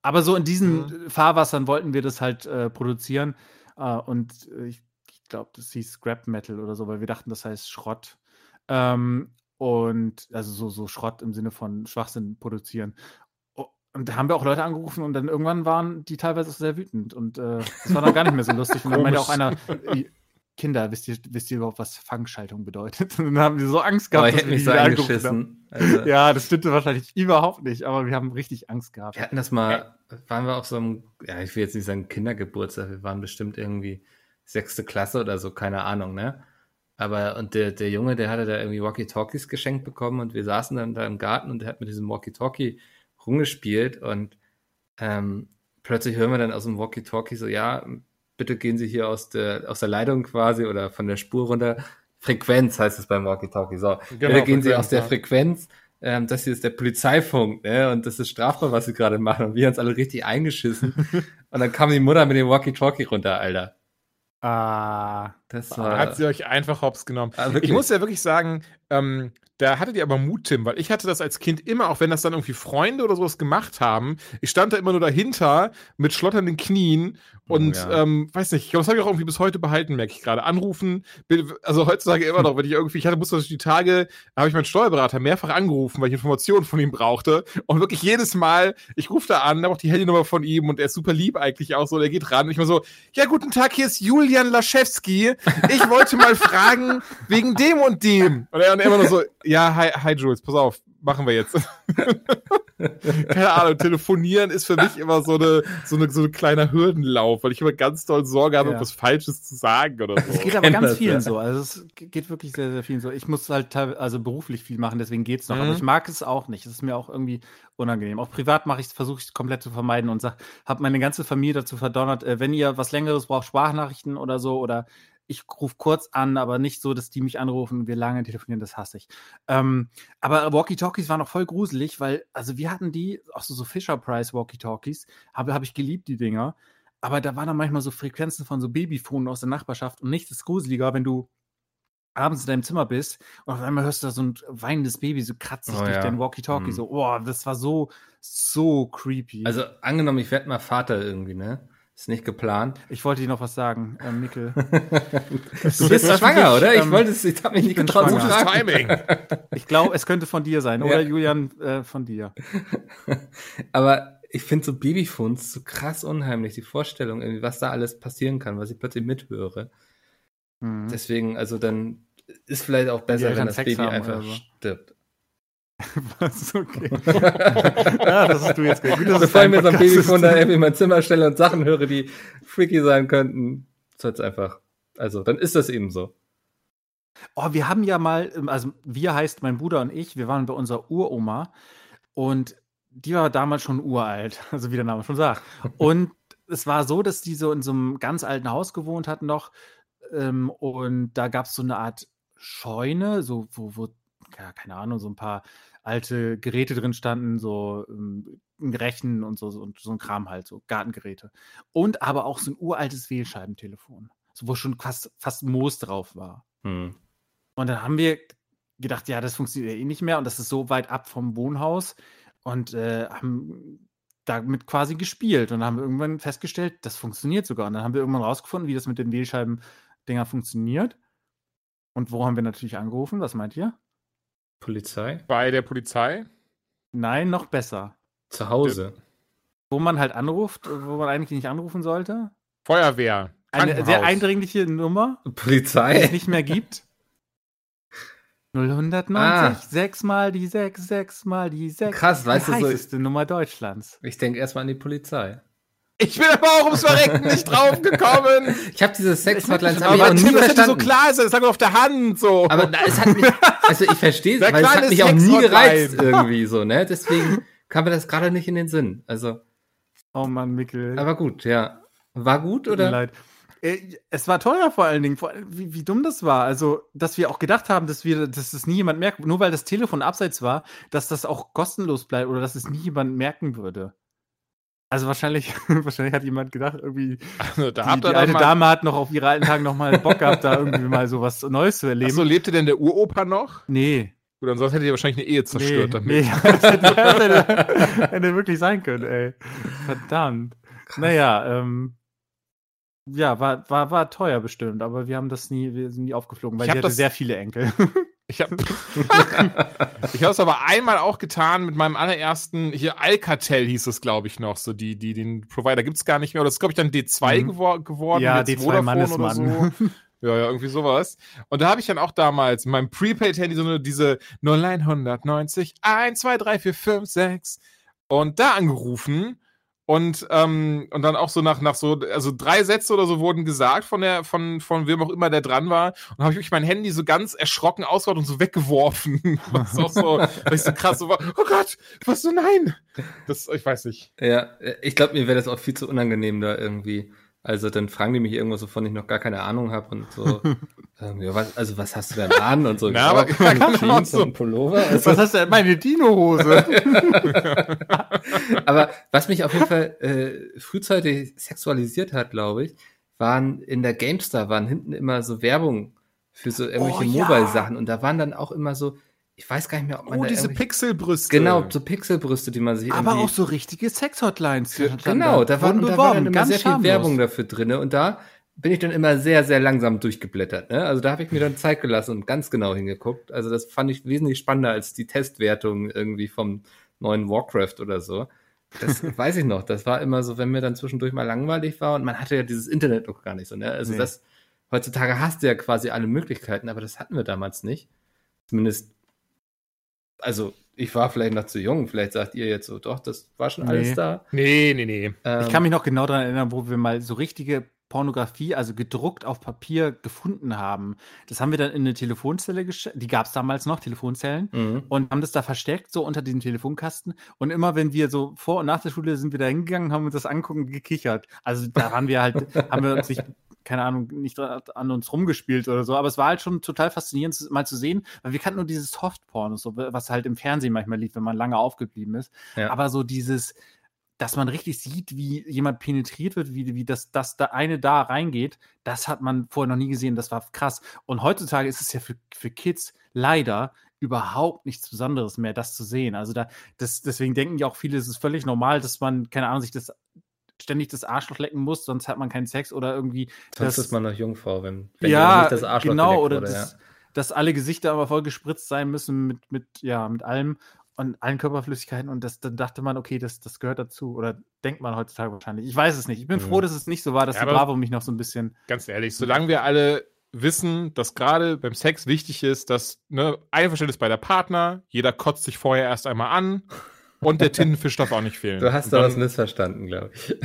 Aber so in diesen mhm. Fahrwassern wollten wir das halt äh, produzieren. Äh, und ich, ich glaube, das hieß Scrap Metal oder so, weil wir dachten, das heißt Schrott. Ähm, und also so, so Schrott im Sinne von Schwachsinn produzieren. Und da haben wir auch Leute angerufen und dann irgendwann waren die teilweise sehr wütend und äh, das war dann gar nicht mehr so lustig. Und dann meinte auch einer, Kinder, wisst ihr, wisst ihr überhaupt, was Fangschaltung bedeutet? Und dann haben die so Angst gehabt, aber dass wir die so eingeschissen. Also. Ja, das stimmte wahrscheinlich überhaupt nicht, aber wir haben richtig Angst gehabt. Wir hatten das mal, waren wir auf so einem, ja, ich will jetzt nicht sagen Kindergeburtstag, wir waren bestimmt irgendwie sechste Klasse oder so, keine Ahnung, ne? Aber und der, der Junge, der hatte da irgendwie Walkie-Talkies geschenkt bekommen und wir saßen dann da im Garten und der hat mit diesem Walkie-Talkie rumgespielt und ähm, plötzlich hören wir dann aus dem Walkie-Talkie so, ja, bitte gehen Sie hier aus der, aus der Leitung quasi oder von der Spur runter. Frequenz heißt es beim Walkie-Talkie. So, genau, bitte gehen Sie aus der. Frequenz. Ähm, das hier ist der Polizeifunk, ne? Und das ist strafbar, was Sie gerade machen. Und wir haben uns alle richtig eingeschissen. und dann kam die Mutter mit dem Walkie-Talkie runter, Alter. Ah, das war. Hat sie euch einfach hops genommen. Ah, ich muss ja wirklich sagen, ähm, da hattet ihr aber Mut, Tim, weil ich hatte das als Kind immer, auch wenn das dann irgendwie Freunde oder sowas gemacht haben, ich stand da immer nur dahinter mit schlotternden Knien und ja. ähm, weiß nicht, ich glaube, das habe ich auch irgendwie bis heute behalten, merke ich gerade. Anrufen, also heutzutage immer noch, wenn ich irgendwie, ich hatte, musste die Tage, habe ich meinen Steuerberater mehrfach angerufen, weil ich Informationen von ihm brauchte. Und wirklich jedes Mal, ich rufe da an, habe auch die Handynummer von ihm und er ist super lieb eigentlich auch so, der geht ran und ich mal so, ja, guten Tag, hier ist Julian Laschewski. Ich wollte mal fragen, wegen dem und dem. Und er, und er immer nur so, ja, hi, hi Jules, pass auf, machen wir jetzt. Keine Ahnung, telefonieren ist für mich immer so eine, so eine, so ein kleiner Hürdenlauf, weil ich immer ganz doll Sorge habe, ja. etwas Falsches zu sagen oder so. Es geht aber ganz vielen so. Also es geht wirklich sehr, sehr vielen so. Ich muss halt also beruflich viel machen, deswegen geht es noch. Mhm. Aber ich mag es auch nicht. Es ist mir auch irgendwie unangenehm. Auch privat mache ich es, versuche ich es komplett zu vermeiden und sage, habe meine ganze Familie dazu verdonnert, äh, wenn ihr was längeres braucht, Sprachnachrichten oder so oder ich rufe kurz an, aber nicht so, dass die mich anrufen und wir lange telefonieren, das hasse ich. Ähm, aber Walkie-Talkies waren auch voll gruselig, weil, also wir hatten die, auch so, so Fisher-Price Walkie-Talkies, habe hab ich geliebt, die Dinger. Aber da waren dann manchmal so Frequenzen von so Babyfonen aus der Nachbarschaft und nichts ist gruseliger, wenn du abends in deinem Zimmer bist und auf einmal hörst du da so ein weinendes Baby so kratzig oh, durch ja. dein Walkie-Talkie. Mhm. So, oh, das war so, so creepy. Also angenommen, ich werde mal Vater irgendwie, ne? Ist nicht geplant. Ich wollte dir noch was sagen, äh, Mikkel. du bist schwanger, oder? Ich ähm, wollte es, ich habe mich nicht getraut zu Timing. Ich glaube, es könnte von dir sein, ja. oder Julian, äh, von dir. Aber ich finde so Babyphones so krass unheimlich, die Vorstellung, irgendwie, was da alles passieren kann, was ich plötzlich mithöre. Mhm. Deswegen, also dann ist vielleicht auch besser, wenn das Sex Baby einfach so. stirbt. Was? Okay. ja, das ist du jetzt gut. Das Bevor ich mir so ein Babyphone da irgendwie in mein Zimmer stelle und Sachen höre, die freaky sein könnten, ist jetzt einfach. Also, dann ist das eben so. Oh, wir haben ja mal, ähm, also wir heißt mein Bruder und ich, wir waren bei unserer Uroma und die war damals schon uralt, also wie der Name schon sagt. Und es war so, dass die so in so einem ganz alten Haus gewohnt hatten noch. Ähm, und da gab es so eine Art Scheune, so, wo, wo, ja, keine Ahnung, so ein paar alte Geräte drin standen, so ähm, Rechen und so, so, und so ein Kram halt, so Gartengeräte. Und aber auch so ein uraltes Wählscheibentelefon, so, wo schon fast, fast Moos drauf war. Hm. Und dann haben wir gedacht, ja, das funktioniert eh nicht mehr und das ist so weit ab vom Wohnhaus und äh, haben damit quasi gespielt und dann haben wir irgendwann festgestellt, das funktioniert sogar. Und dann haben wir irgendwann rausgefunden, wie das mit den Wählscheiben-Dinger funktioniert. Und wo haben wir natürlich angerufen? Was meint ihr? Polizei? Bei der Polizei? Nein, noch besser. Zu Hause. Wo man halt anruft, wo man eigentlich nicht anrufen sollte. Feuerwehr. Eine sehr eindringliche Nummer. Polizei. Die es nicht mehr gibt. 090, ah. sechsmal die sechs, sechsmal die sechs. Krass, weißt die du so. Die heißeste Nummer Deutschlands. Ich denke erstmal an die Polizei. Ich bin aber auch ums Verrecken nicht draufgekommen. Ich habe diese Sex-Hotlines hab ich auch nie das verstanden. so klar ist, das lag auf der Hand so. Aber es hat mich, also ich verstehe es, weil es hat mich auch nie gereizt irgendwie so, ne? Deswegen kam mir das gerade nicht in den Sinn. Also. Oh Mann, Mikkel. Aber gut, ja. War gut oder? Leid. Äh, es war teuer vor allen Dingen, wie, wie, dumm das war. Also, dass wir auch gedacht haben, dass wir, dass das nie jemand merkt, nur weil das Telefon abseits war, dass das auch kostenlos bleibt oder dass es nie jemand merken würde. Also wahrscheinlich, wahrscheinlich hat jemand gedacht, irgendwie also, da die, die alte Dame hat noch auf ihre alten Tagen noch mal Bock gehabt, da irgendwie mal so was Neues zu erleben. So lebte denn der Uropa noch? Nee. Gut, ansonsten hätte ihr wahrscheinlich eine Ehe zerstört nee, damit. Nee, das hätte, das hätte, hätte wirklich sein können, ey. Verdammt. Krass. Naja, ähm, ja, war, war, war teuer bestimmt, aber wir haben das nie, wir sind nie aufgeflogen, weil ich hatte sehr viele Enkel. Ich habe ich es aber einmal auch getan mit meinem allerersten, hier Alcatel hieß es, glaube ich, noch. So die, die, den Provider gibt es gar nicht mehr. Oder das ist, glaube ich, dann D2 mhm. gewor geworden. Ja, D2 Mannesmann. So. Ja, ja, irgendwie sowas. Und da habe ich dann auch damals in meinem Prepaid-Handy so eine, diese 0990 1, 2, 3, 4, 5, 6 und da angerufen und, ähm, und dann auch so nach, nach so, also drei Sätze oder so wurden gesagt von der, von, von wem auch immer der dran war. Und habe ich mein Handy so ganz erschrocken ausgehauen und so weggeworfen. was auch so, weil ich so krass so war, oh Gott, was so nein. Das, ich weiß nicht. Ja, ich glaube, mir wäre das auch viel zu unangenehm da irgendwie. Also dann fragen die mich irgendwas, wovon ich noch gar keine Ahnung habe und so. ähm, ja, was, also was hast du denn an und so? Na, aber kann Jeans so. und Pullover. Also, was hast du denn? Meine Dino-Hose. aber was mich auf jeden Fall äh, frühzeitig sexualisiert hat, glaube ich, waren in der GameStar waren hinten immer so Werbung für so irgendwelche oh, Mobile-Sachen und da waren dann auch immer so ich weiß gar nicht mehr, ob man oh, diese Pixelbrüste. Genau, so Pixelbrüste, die man sich Aber auch so richtige Sex-Hotlines. Genau, da, war, da war dann immer sehr viel Werbung dafür drin und da bin ich dann immer sehr, sehr langsam durchgeblättert. Ne? Also da habe ich mir dann Zeit gelassen und ganz genau hingeguckt. Also das fand ich wesentlich spannender als die Testwertung irgendwie vom neuen Warcraft oder so. Das weiß ich noch. Das war immer so, wenn mir dann zwischendurch mal langweilig war und man hatte ja dieses Internet noch gar nicht so. Ne? Also nee. das heutzutage hast du ja quasi alle Möglichkeiten, aber das hatten wir damals nicht. Zumindest also ich war vielleicht noch zu jung, vielleicht sagt ihr jetzt so, doch, das war schon alles nee. da. Nee, nee, nee. Ähm, ich kann mich noch genau daran erinnern, wo wir mal so richtige Pornografie, also gedruckt auf Papier gefunden haben. Das haben wir dann in eine Telefonzelle gestellt, die gab es damals noch, Telefonzellen, mhm. und haben das da versteckt, so unter diesem Telefonkasten. Und immer wenn wir so vor und nach der Schule sind wir da hingegangen, haben uns das angucken gekichert. Also da waren wir halt, haben wir uns nicht keine Ahnung, nicht an uns rumgespielt oder so, aber es war halt schon total faszinierend, mal zu sehen, weil wir kannten nur dieses Softporn, so, was halt im Fernsehen manchmal lief, wenn man lange aufgeblieben ist. Ja. Aber so dieses, dass man richtig sieht, wie jemand penetriert wird, wie, wie das, das da eine da reingeht, das hat man vorher noch nie gesehen, das war krass. Und heutzutage ist es ja für, für Kids leider überhaupt nichts Besonderes mehr, das zu sehen. Also da, das, deswegen denken ja auch viele, es ist völlig normal, dass man, keine Ahnung, sich das ständig das Arschloch lecken muss, sonst hat man keinen Sex oder irgendwie. Sonst das, ist man noch Jungfrau, wenn, wenn ja, nicht das Arschloch genau, oder wurde, das, ja. dass alle Gesichter aber voll gespritzt sein müssen mit, mit, ja, mit allem und allen Körperflüssigkeiten und das, dann dachte man, okay, das, das gehört dazu oder denkt man heutzutage wahrscheinlich. Ich weiß es nicht. Ich bin mhm. froh, dass es nicht so war, dass ja, die Bravo mich noch so ein bisschen. Ganz ehrlich, solange wir alle wissen, dass gerade beim Sex wichtig ist, dass ne, Einverständnis bei der Partner, jeder kotzt sich vorher erst einmal an und der Tintenfisch darf auch nicht fehlen. Du hast da was missverstanden, glaube ich.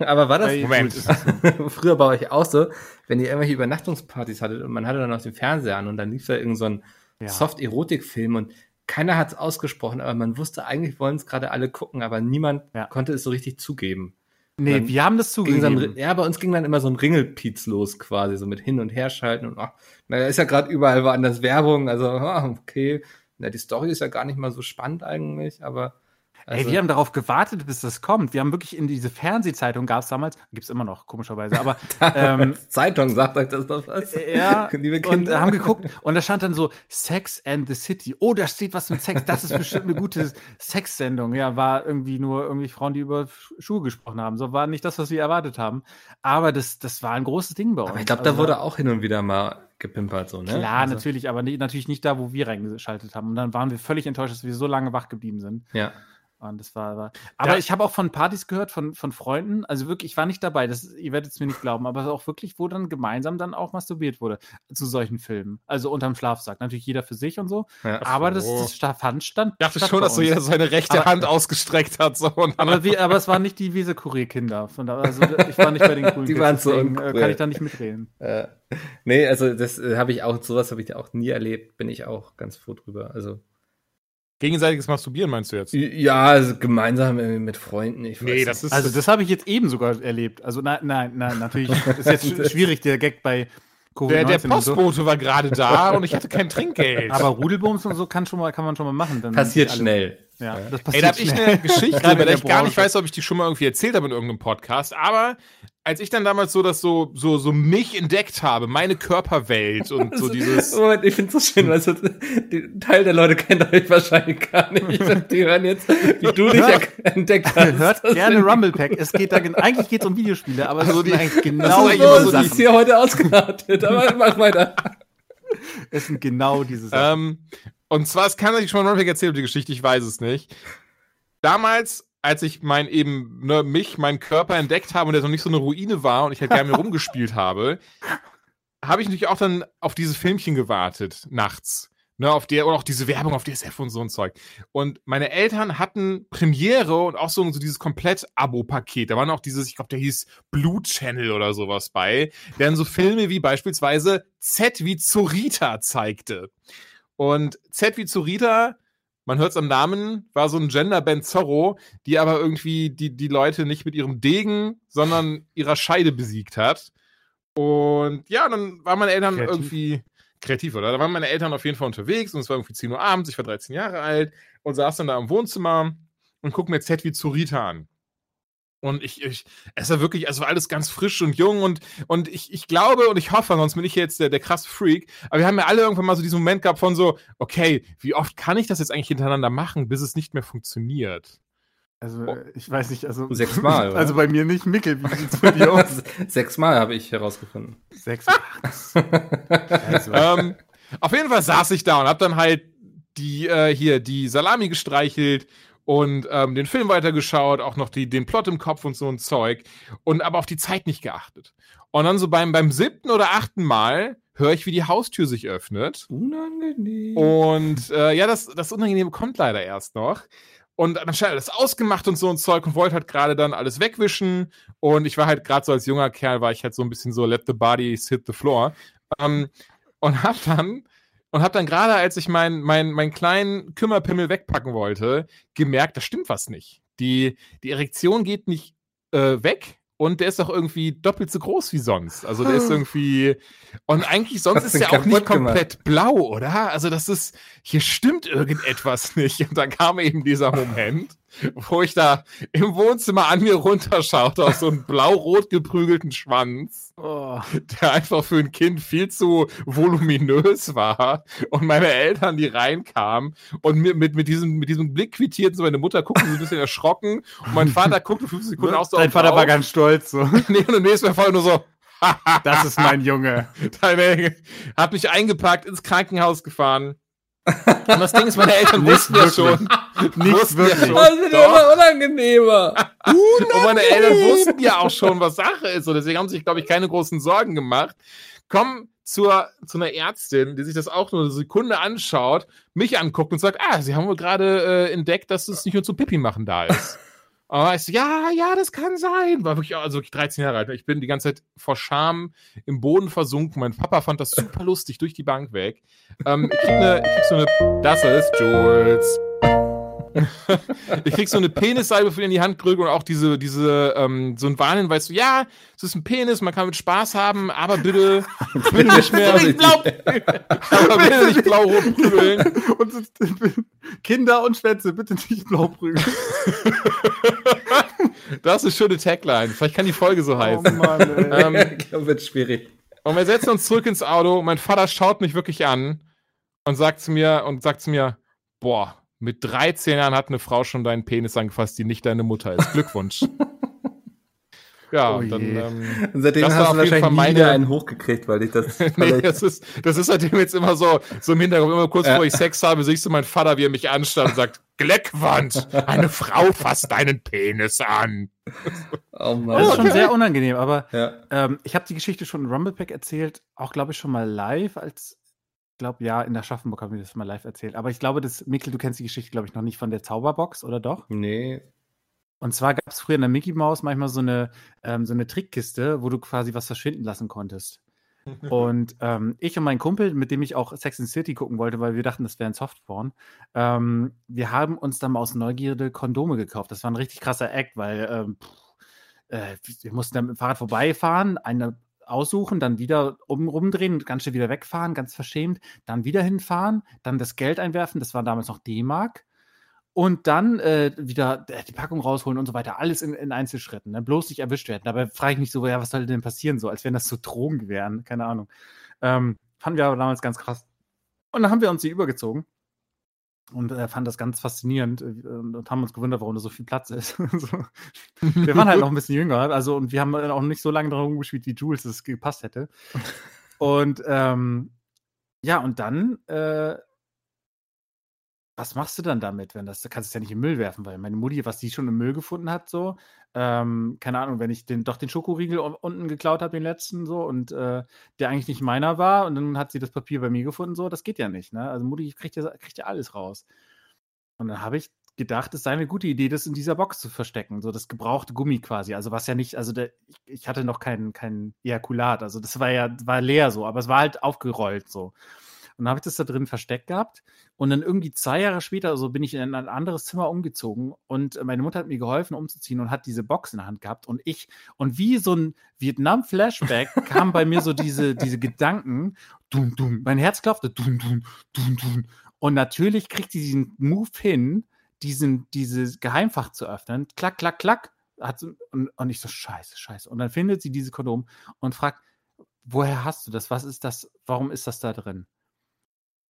Aber war das Moment. früher bei euch auch so, wenn ihr irgendwelche Übernachtungspartys hattet und man hatte dann auch den Fernseher an und dann lief da irgend so ein ja. Soft-Erotik-Film und keiner hat es ausgesprochen, aber man wusste, eigentlich wollen es gerade alle gucken, aber niemand ja. konnte es so richtig zugeben. Nee, wir haben das ging dann, zugegeben. ja, bei uns ging dann immer so ein Ringelpiez los quasi, so mit hin und her schalten und ach, naja, ist ja gerade überall woanders Werbung, also ah, okay. Na, die Story ist ja gar nicht mal so spannend eigentlich, aber Ey, wir haben darauf gewartet, bis das kommt. Wir haben wirklich in diese Fernsehzeitung, gab es damals, gibt es immer noch, komischerweise, aber ähm, Zeitung sagt euch das doch was. ja, Liebe und Kinder. äh, haben geguckt und da stand dann so Sex and the City. Oh, da steht was mit Sex. Das ist bestimmt eine gute Sexsendung. Ja, war irgendwie nur irgendwie Frauen, die über Schuhe gesprochen haben. So war nicht das, was wir erwartet haben. Aber das, das war ein großes Ding bei uns. aber ich glaube, Also da wurde auch hin und wieder mal gepimpert, so, ne? Klar, also, natürlich, aber natürlich nicht da, wo wir reingeschaltet haben. Und dann waren wir völlig enttäuscht, dass wir so lange wach geblieben sind. Ja. Und das war, war aber Da- ich habe auch von Partys gehört, von, von Freunden, also wirklich, ich war nicht dabei, das, ihr werdet es mir nicht glauben, aber auch wirklich, wo dann gemeinsam dann auch masturbiert wurde zu solchen Filmen. Also unterm Schlafsack. Natürlich jeder für sich und so. ja. aber das, das fand stand. Ich dachte schon, dass so jeder seine rechte Aber- Hand ausgestreckt hat. So, und dann Aber, wie, aber es waren nicht die da, also ich war nicht bei den coolen Die Kids, waren so deswegen, äh, uncool. kann ich da nicht mitreden. Äh, nee, also das äh, habe ich auch, sowas habe ich auch nie erlebt, bin ich auch ganz froh drüber. Also gegenseitiges Masturbieren meinst du jetzt? ja, also gemeinsam mit Freunden. Ich Nee, das ist Also das habe ich jetzt eben sogar erlebt. Also nein, nein, nein, natürlich ist jetzt sch- schwierig, der Gag bei Covid-19 der, der und so. Postbote war gerade da und ich hatte kein Trinkgeld. Aber Rudelbums und so kann, schon mal, kann man schon mal machen. Dann passiert schnell. Ja, das Ey, passiert da hab ich eine Geschichte, bei der ich gar nicht weiß, ob ich die schon mal irgendwie erzählt habe in irgendeinem Podcast. Aber als ich dann damals so das so, so, so mich entdeckt habe, meine Körperwelt und so dieses. Moment, ich finde es so schön, weil so, die, Teil der Leute kennt euch wahrscheinlich gar nicht. Die hören jetzt, wie du dich entdeckt hast. Hört Das gerne Rumble Pack. Es geht da, gen- eigentlich geht es um Videospiele, aber Also es die- eigentlich das genau eigentlich So, die ist Sachen. hier heute ausgeartet, aber mach weiter. Es sind genau diese Sachen. Ähm, und zwar, es kann ich schon mal Runback erzählen, die Geschichte, ich weiß es nicht. Damals, als ich mein eben, ne, mich, meinen Körper entdeckt habe und der noch nicht so eine Ruine war und ich halt gerne rumgespielt habe, habe ich natürlich auch dann auf diese Filmchen gewartet, nachts. Ne, auf der, oder auch diese Werbung auf DSF und so ein Zeug. Und meine Eltern hatten Premiere und auch so, so dieses Komplett-Abo-Paket. Da waren auch dieses, ich glaube, der hieß Blue Channel oder sowas bei, der dann so Filme wie beispielsweise Z wie Zorita zeigte. Und Z wie Zorita, man hört es am Namen, war so ein Genderband Zorro, die aber irgendwie die, die Leute nicht mit ihrem Degen, sondern ihrer Scheide besiegt hat. Und ja, dann waren meine Eltern Kreativ. irgendwie kreativ, oder? Da waren meine Eltern auf jeden Fall unterwegs und es war irgendwie 10 Uhr abends, ich war 13 Jahre alt und saß dann da im Wohnzimmer und guck mir Z wie Zorita an. Und ich, ich, es war wirklich, es war alles ganz frisch und jung und, und ich, ich glaube und ich hoffe, sonst bin ich jetzt der, der krasse Freak, aber wir haben ja alle irgendwann mal so diesen Moment gehabt von so, okay, wie oft kann ich das jetzt eigentlich hintereinander machen, bis es nicht mehr funktioniert? Also, ich weiß nicht, also. Sechsmal? Also bei mir nicht. Mickel, wie sieht's bei dir aus? Sechsmal habe ich herausgefunden. Sechs. Ach, das- also, ähm, auf jeden Fall saß ich da und hab dann halt die, äh, hier, die Salami gestreichelt und ähm, den Film weitergeschaut, auch noch die, den Plot im Kopf und so ein Zeug und aber auf die Zeit nicht geachtet. Und dann so beim, beim siebten oder achten Mal höre ich, wie die Haustür sich öffnet. Unangenehm. Und äh, ja, das, das Unangenehme kommt leider erst noch. Und dann schnell alles ausgemacht und so ein Zeug und wollte halt gerade dann alles wegwischen. Und ich war halt gerade so als junger Kerl, war ich halt so ein bisschen so, let the bodies hit the floor. Ähm, und hab dann, und hab dann gerade, als ich meinen mein, mein kleinen Kümmerpimmel wegpacken wollte, gemerkt, da stimmt was nicht. Die, die Erektion geht nicht äh, weg. Und der ist doch irgendwie doppelt so groß wie sonst. Also der ist irgendwie. Und eigentlich sonst ist der auch nicht kaputt gemacht. komplett blau, oder? Also das ist, hier stimmt irgendetwas nicht. Und dann kam eben dieser Moment, wo ich da im Wohnzimmer an mir runterschaute auf so einen blau-rot geprügelten Schwanz, oh. der einfach für ein Kind viel zu voluminös war. Und meine Eltern, die reinkamen und mir mit, mit, diesem, mit diesem Blick quittierten, so meine Mutter guckte so ein bisschen erschrocken und mein Vater guckte fünf Sekunden auch so Dein auf- Vater war ganz stolz. So. Nee, und nächstes Mal voll nur so, Das ist mein Junge. Hat mich eingepackt, ins Krankenhaus gefahren. Und das Ding ist, meine Eltern wussten ja schon. Nicht wirklich. schon. Das wird Doch. immer unangenehmer. Und meine Eltern wussten ja auch schon, was Sache ist. Und deswegen haben sie sich, glaube ich, keine großen Sorgen gemacht. Kommen zur, zu einer Ärztin, die sich das auch nur eine Sekunde anschaut, mich anguckt und sagt, ah, sie haben wohl gerade äh, entdeckt, dass es nicht nur zum Pipi machen da ist. Aber ich so, ja, ja, das kann sein. War wirklich, also wirklich 13 Jahre alt. Ich bin die ganze Zeit vor Scham im Boden versunken. Mein Papa fand das super lustig durch die Bank weg. Ähm, ich krieg, eine, ich krieg so eine, das ist Jules. ich krieg so eine Penissalbe für in die Hand gerückt und auch diese, diese, ähm, so ein Warnhinweis, so, ja, es ist ein Penis, man kann mit Spaß haben, aber bitte, bitte nicht mehr, nicht blau, aber bitte nicht blau-rot prügeln. Und Kinder und Schwänze, bitte nicht blau prügeln. das ist eine schöne Tagline. Vielleicht kann die Folge so heißen. Oh Mann, ey. Ähm, ich glaube, wird schwierig. Und wir setzen uns zurück ins Auto. Mein Vater schaut mich wirklich an und sagt zu mir, und sagt zu mir, boah, mit 13 Jahren hat eine Frau schon deinen Penis angefasst, die nicht deine Mutter ist. Glückwunsch. Ja, oh und dann. Ähm, und seitdem das hast du wahrscheinlich meine... einen hochgekriegt, weil ich das. nee, das ist, das ist seitdem jetzt immer so, so im Hintergrund, immer kurz ja. bevor ich Sex habe, sehe ich so meinen Vater, wie er mich anstarrt und sagt: Gleckwand, eine Frau fasst deinen Penis an. Oh Mann. Das ist schon sehr unangenehm, aber ja. ähm, ich habe die Geschichte schon in Rumblepack erzählt, auch glaube ich schon mal live, als glaube, ja, in der Schaffenburg haben wir das mal live erzählt. Aber ich glaube, dass, Mikkel, du kennst die Geschichte, glaube ich, noch nicht von der Zauberbox, oder doch? Nee. Und zwar gab es früher in der Mickey Mouse manchmal so eine, ähm, so eine Trickkiste, wo du quasi was verschwinden lassen konntest. und ähm, ich und mein Kumpel, mit dem ich auch Sex in City gucken wollte, weil wir dachten, das wäre ein Softporn, ähm, wir haben uns dann mal aus Neugierde Kondome gekauft. Das war ein richtig krasser Act, weil ähm, pff, äh, wir mussten dann mit dem Fahrrad vorbeifahren, eine aussuchen, dann wieder um, rumdrehen, ganz schnell wieder wegfahren, ganz verschämt, dann wieder hinfahren, dann das Geld einwerfen, das war damals noch D-Mark. Und dann äh, wieder äh, die Packung rausholen und so weiter. Alles in, in Einzelschritten. Ne? Bloß nicht erwischt werden. Dabei frage ich mich so, ja, was soll denn passieren? So, als wenn das so Drogen wären. Keine Ahnung. Ähm, fanden wir aber damals ganz krass. Und dann haben wir uns die übergezogen und äh, fand das ganz faszinierend äh, und haben uns gewundert, warum da so viel Platz ist. so. Wir waren halt noch ein bisschen jünger, also und wir haben auch nicht so lange darum gespielt, wie Jules es gepasst hätte. Und ähm, ja, und dann äh, was machst du dann damit, wenn das, du kannst es ja nicht im Müll werfen, weil meine Mutti, was die schon im Müll gefunden hat, so, ähm, keine Ahnung, wenn ich den, doch den Schokoriegel unten geklaut habe, den letzten, so, und äh, der eigentlich nicht meiner war, und dann hat sie das Papier bei mir gefunden, so, das geht ja nicht, ne? Also Mutti kriegt ja, kriegt ja alles raus. Und dann habe ich gedacht, es sei eine gute Idee, das in dieser Box zu verstecken, so das gebrauchte Gummi quasi. Also was ja nicht, also der, ich, ich hatte noch kein, kein Ejakulat, also das war ja, war leer so, aber es war halt aufgerollt so. Und dann habe ich das da drin versteckt gehabt. Und dann irgendwie zwei Jahre später, also bin ich in ein anderes Zimmer umgezogen und meine Mutter hat mir geholfen, umzuziehen und hat diese Box in der Hand gehabt. Und ich, und wie so ein Vietnam-Flashback kamen bei mir so diese, diese Gedanken, dum, dum, mein Herz klopfte, dum, dum, dum, dum. Und natürlich kriegt sie diesen Move hin, diesen, dieses Geheimfach zu öffnen. Klack, klack, klack. Hat und, und ich so, scheiße, scheiße. Und dann findet sie diese Kondom und fragt, woher hast du das? Was ist das? Warum ist das da drin?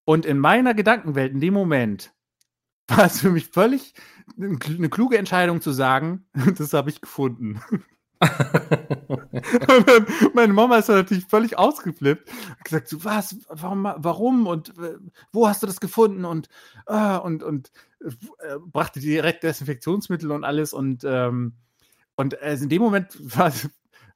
Und in meiner Gedankenwelt, in dem Moment, war es für mich völlig eine kluge Entscheidung zu sagen, das habe ich gefunden. meine Mama ist natürlich völlig ausgeflippt. Hat gesagt, so, was, warum, warum und äh, wo hast du das gefunden und äh, und und äh, brachte direkt Desinfektionsmittel und alles und ähm, und also in dem Moment war,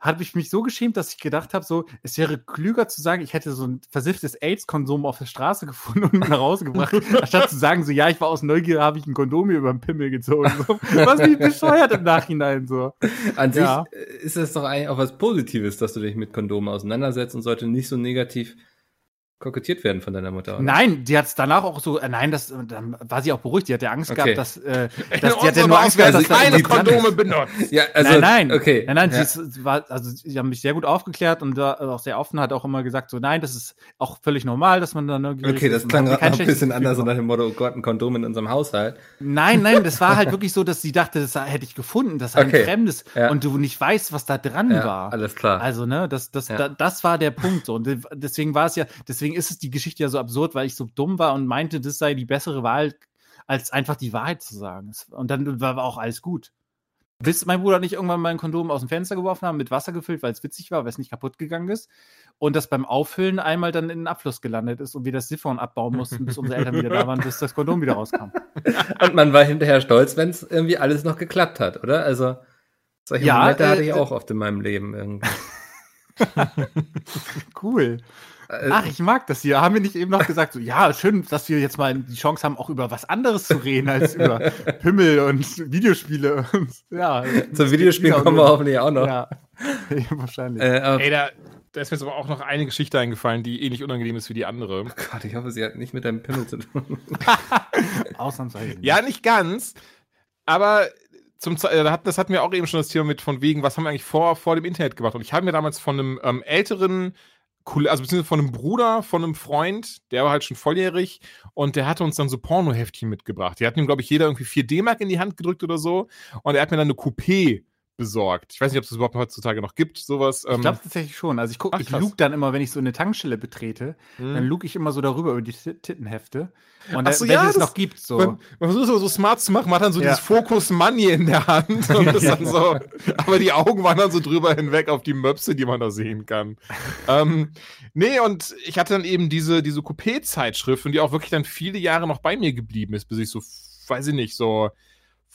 habe ich mich so geschämt, dass ich gedacht habe, so, es wäre klüger zu sagen, ich hätte so ein versifftes AIDS-Konsum auf der Straße gefunden und nach Hause gebracht, anstatt zu sagen, so, ja, ich war aus Neugier, habe ich ein Kondom hier über den Pimmel gezogen. So. Was mich bescheuert im Nachhinein so. An ja. sich ist es doch eigentlich auch was Positives, dass du dich mit Kondomen auseinandersetzt und sollte nicht so negativ kokettiert werden von deiner Mutter. Oder? Nein, die hat es danach auch so, äh, nein, das, dann war sie auch beruhigt. Die hatte Angst okay. gehabt, dass, äh, dass die hatte nur Angst gehabt, dass keine Kondome benutzt. Ja, also, nein, nein, okay. Nein, nein, ja. sie ist, war, also sie haben mich sehr gut aufgeklärt und da auch sehr offen, hat auch immer gesagt, so nein, das ist auch völlig normal, dass man da neugierig Okay, das klang gerade ein bisschen anders so nach dem Motto, oh Gott, ein Kondom in unserem Haushalt. Nein, nein, das war halt wirklich so, dass sie dachte, das hätte ich gefunden, das sei okay. ein Fremdes ja. und du nicht weißt, was da dran ja, war. Alles klar. Also, ne, das, das, da, das war der Punkt so und deswegen war es ja, deswegen ist es die Geschichte ja so absurd, weil ich so dumm war und meinte, das sei die bessere Wahl, als einfach die Wahrheit zu sagen. Und dann war auch alles gut. Willst mein Bruder nicht irgendwann mal ein Kondom aus dem Fenster geworfen haben, mit Wasser gefüllt, weil es witzig war, weil es nicht kaputt gegangen ist und das beim Auffüllen einmal dann in den Abfluss gelandet ist und wir das Siphon abbauen mussten, bis unsere Eltern wieder da waren, bis das Kondom wieder rauskam. Und man war hinterher stolz, wenn es irgendwie alles noch geklappt hat, oder? Also solche ja, Momente äh, hatte ich auch oft in meinem Leben irgendwie. cool. Äh, Ach, ich mag das hier. Haben wir nicht eben noch gesagt, so, ja, schön, dass wir jetzt mal die Chance haben, auch über was anderes zu reden, als über Pimmel und Videospiele. ja. Zum Videospielen kommen wir hoffentlich auch noch. Ja, wahrscheinlich. Äh, Ey, da, da ist mir jetzt aber auch noch eine Geschichte eingefallen, die ähnlich unangenehm ist wie die andere. Oh Gott, ich hoffe, sie hat nicht mit deinem Pimmel zu tun. Ausnahmsweise. Ja, nicht ganz. Aber zum, äh, das hatten wir auch eben schon das Thema mit von wegen, was haben wir eigentlich vor, vor dem Internet gemacht? Und ich habe mir damals von einem ähm, älteren also beziehungsweise von einem Bruder, von einem Freund, der war halt schon volljährig und der hatte uns dann so Pornoheftchen mitgebracht. Die hatten ihm, glaube ich, jeder irgendwie 4 D-Mark in die Hand gedrückt oder so und er hat mir dann eine Coupé besorgt. Ich weiß nicht, ob es überhaupt heutzutage noch gibt, sowas. Ähm ich glaube tatsächlich schon. Also ich gucke, ich lug dann immer, wenn ich so eine Tankstelle betrete, hm. dann lug ich immer so darüber über die Tittenhefte. Und Ach so, wenn ja, es noch gibt, so. Man, man versucht so smart zu machen, man hat dann so ja. dieses Focus Money in der Hand und das dann so, aber die Augen waren dann so drüber hinweg auf die Möpse, die man da sehen kann. ähm, nee, und ich hatte dann eben diese, diese Coupé-Zeitschrift und die auch wirklich dann viele Jahre noch bei mir geblieben ist, bis ich so, weiß ich nicht, so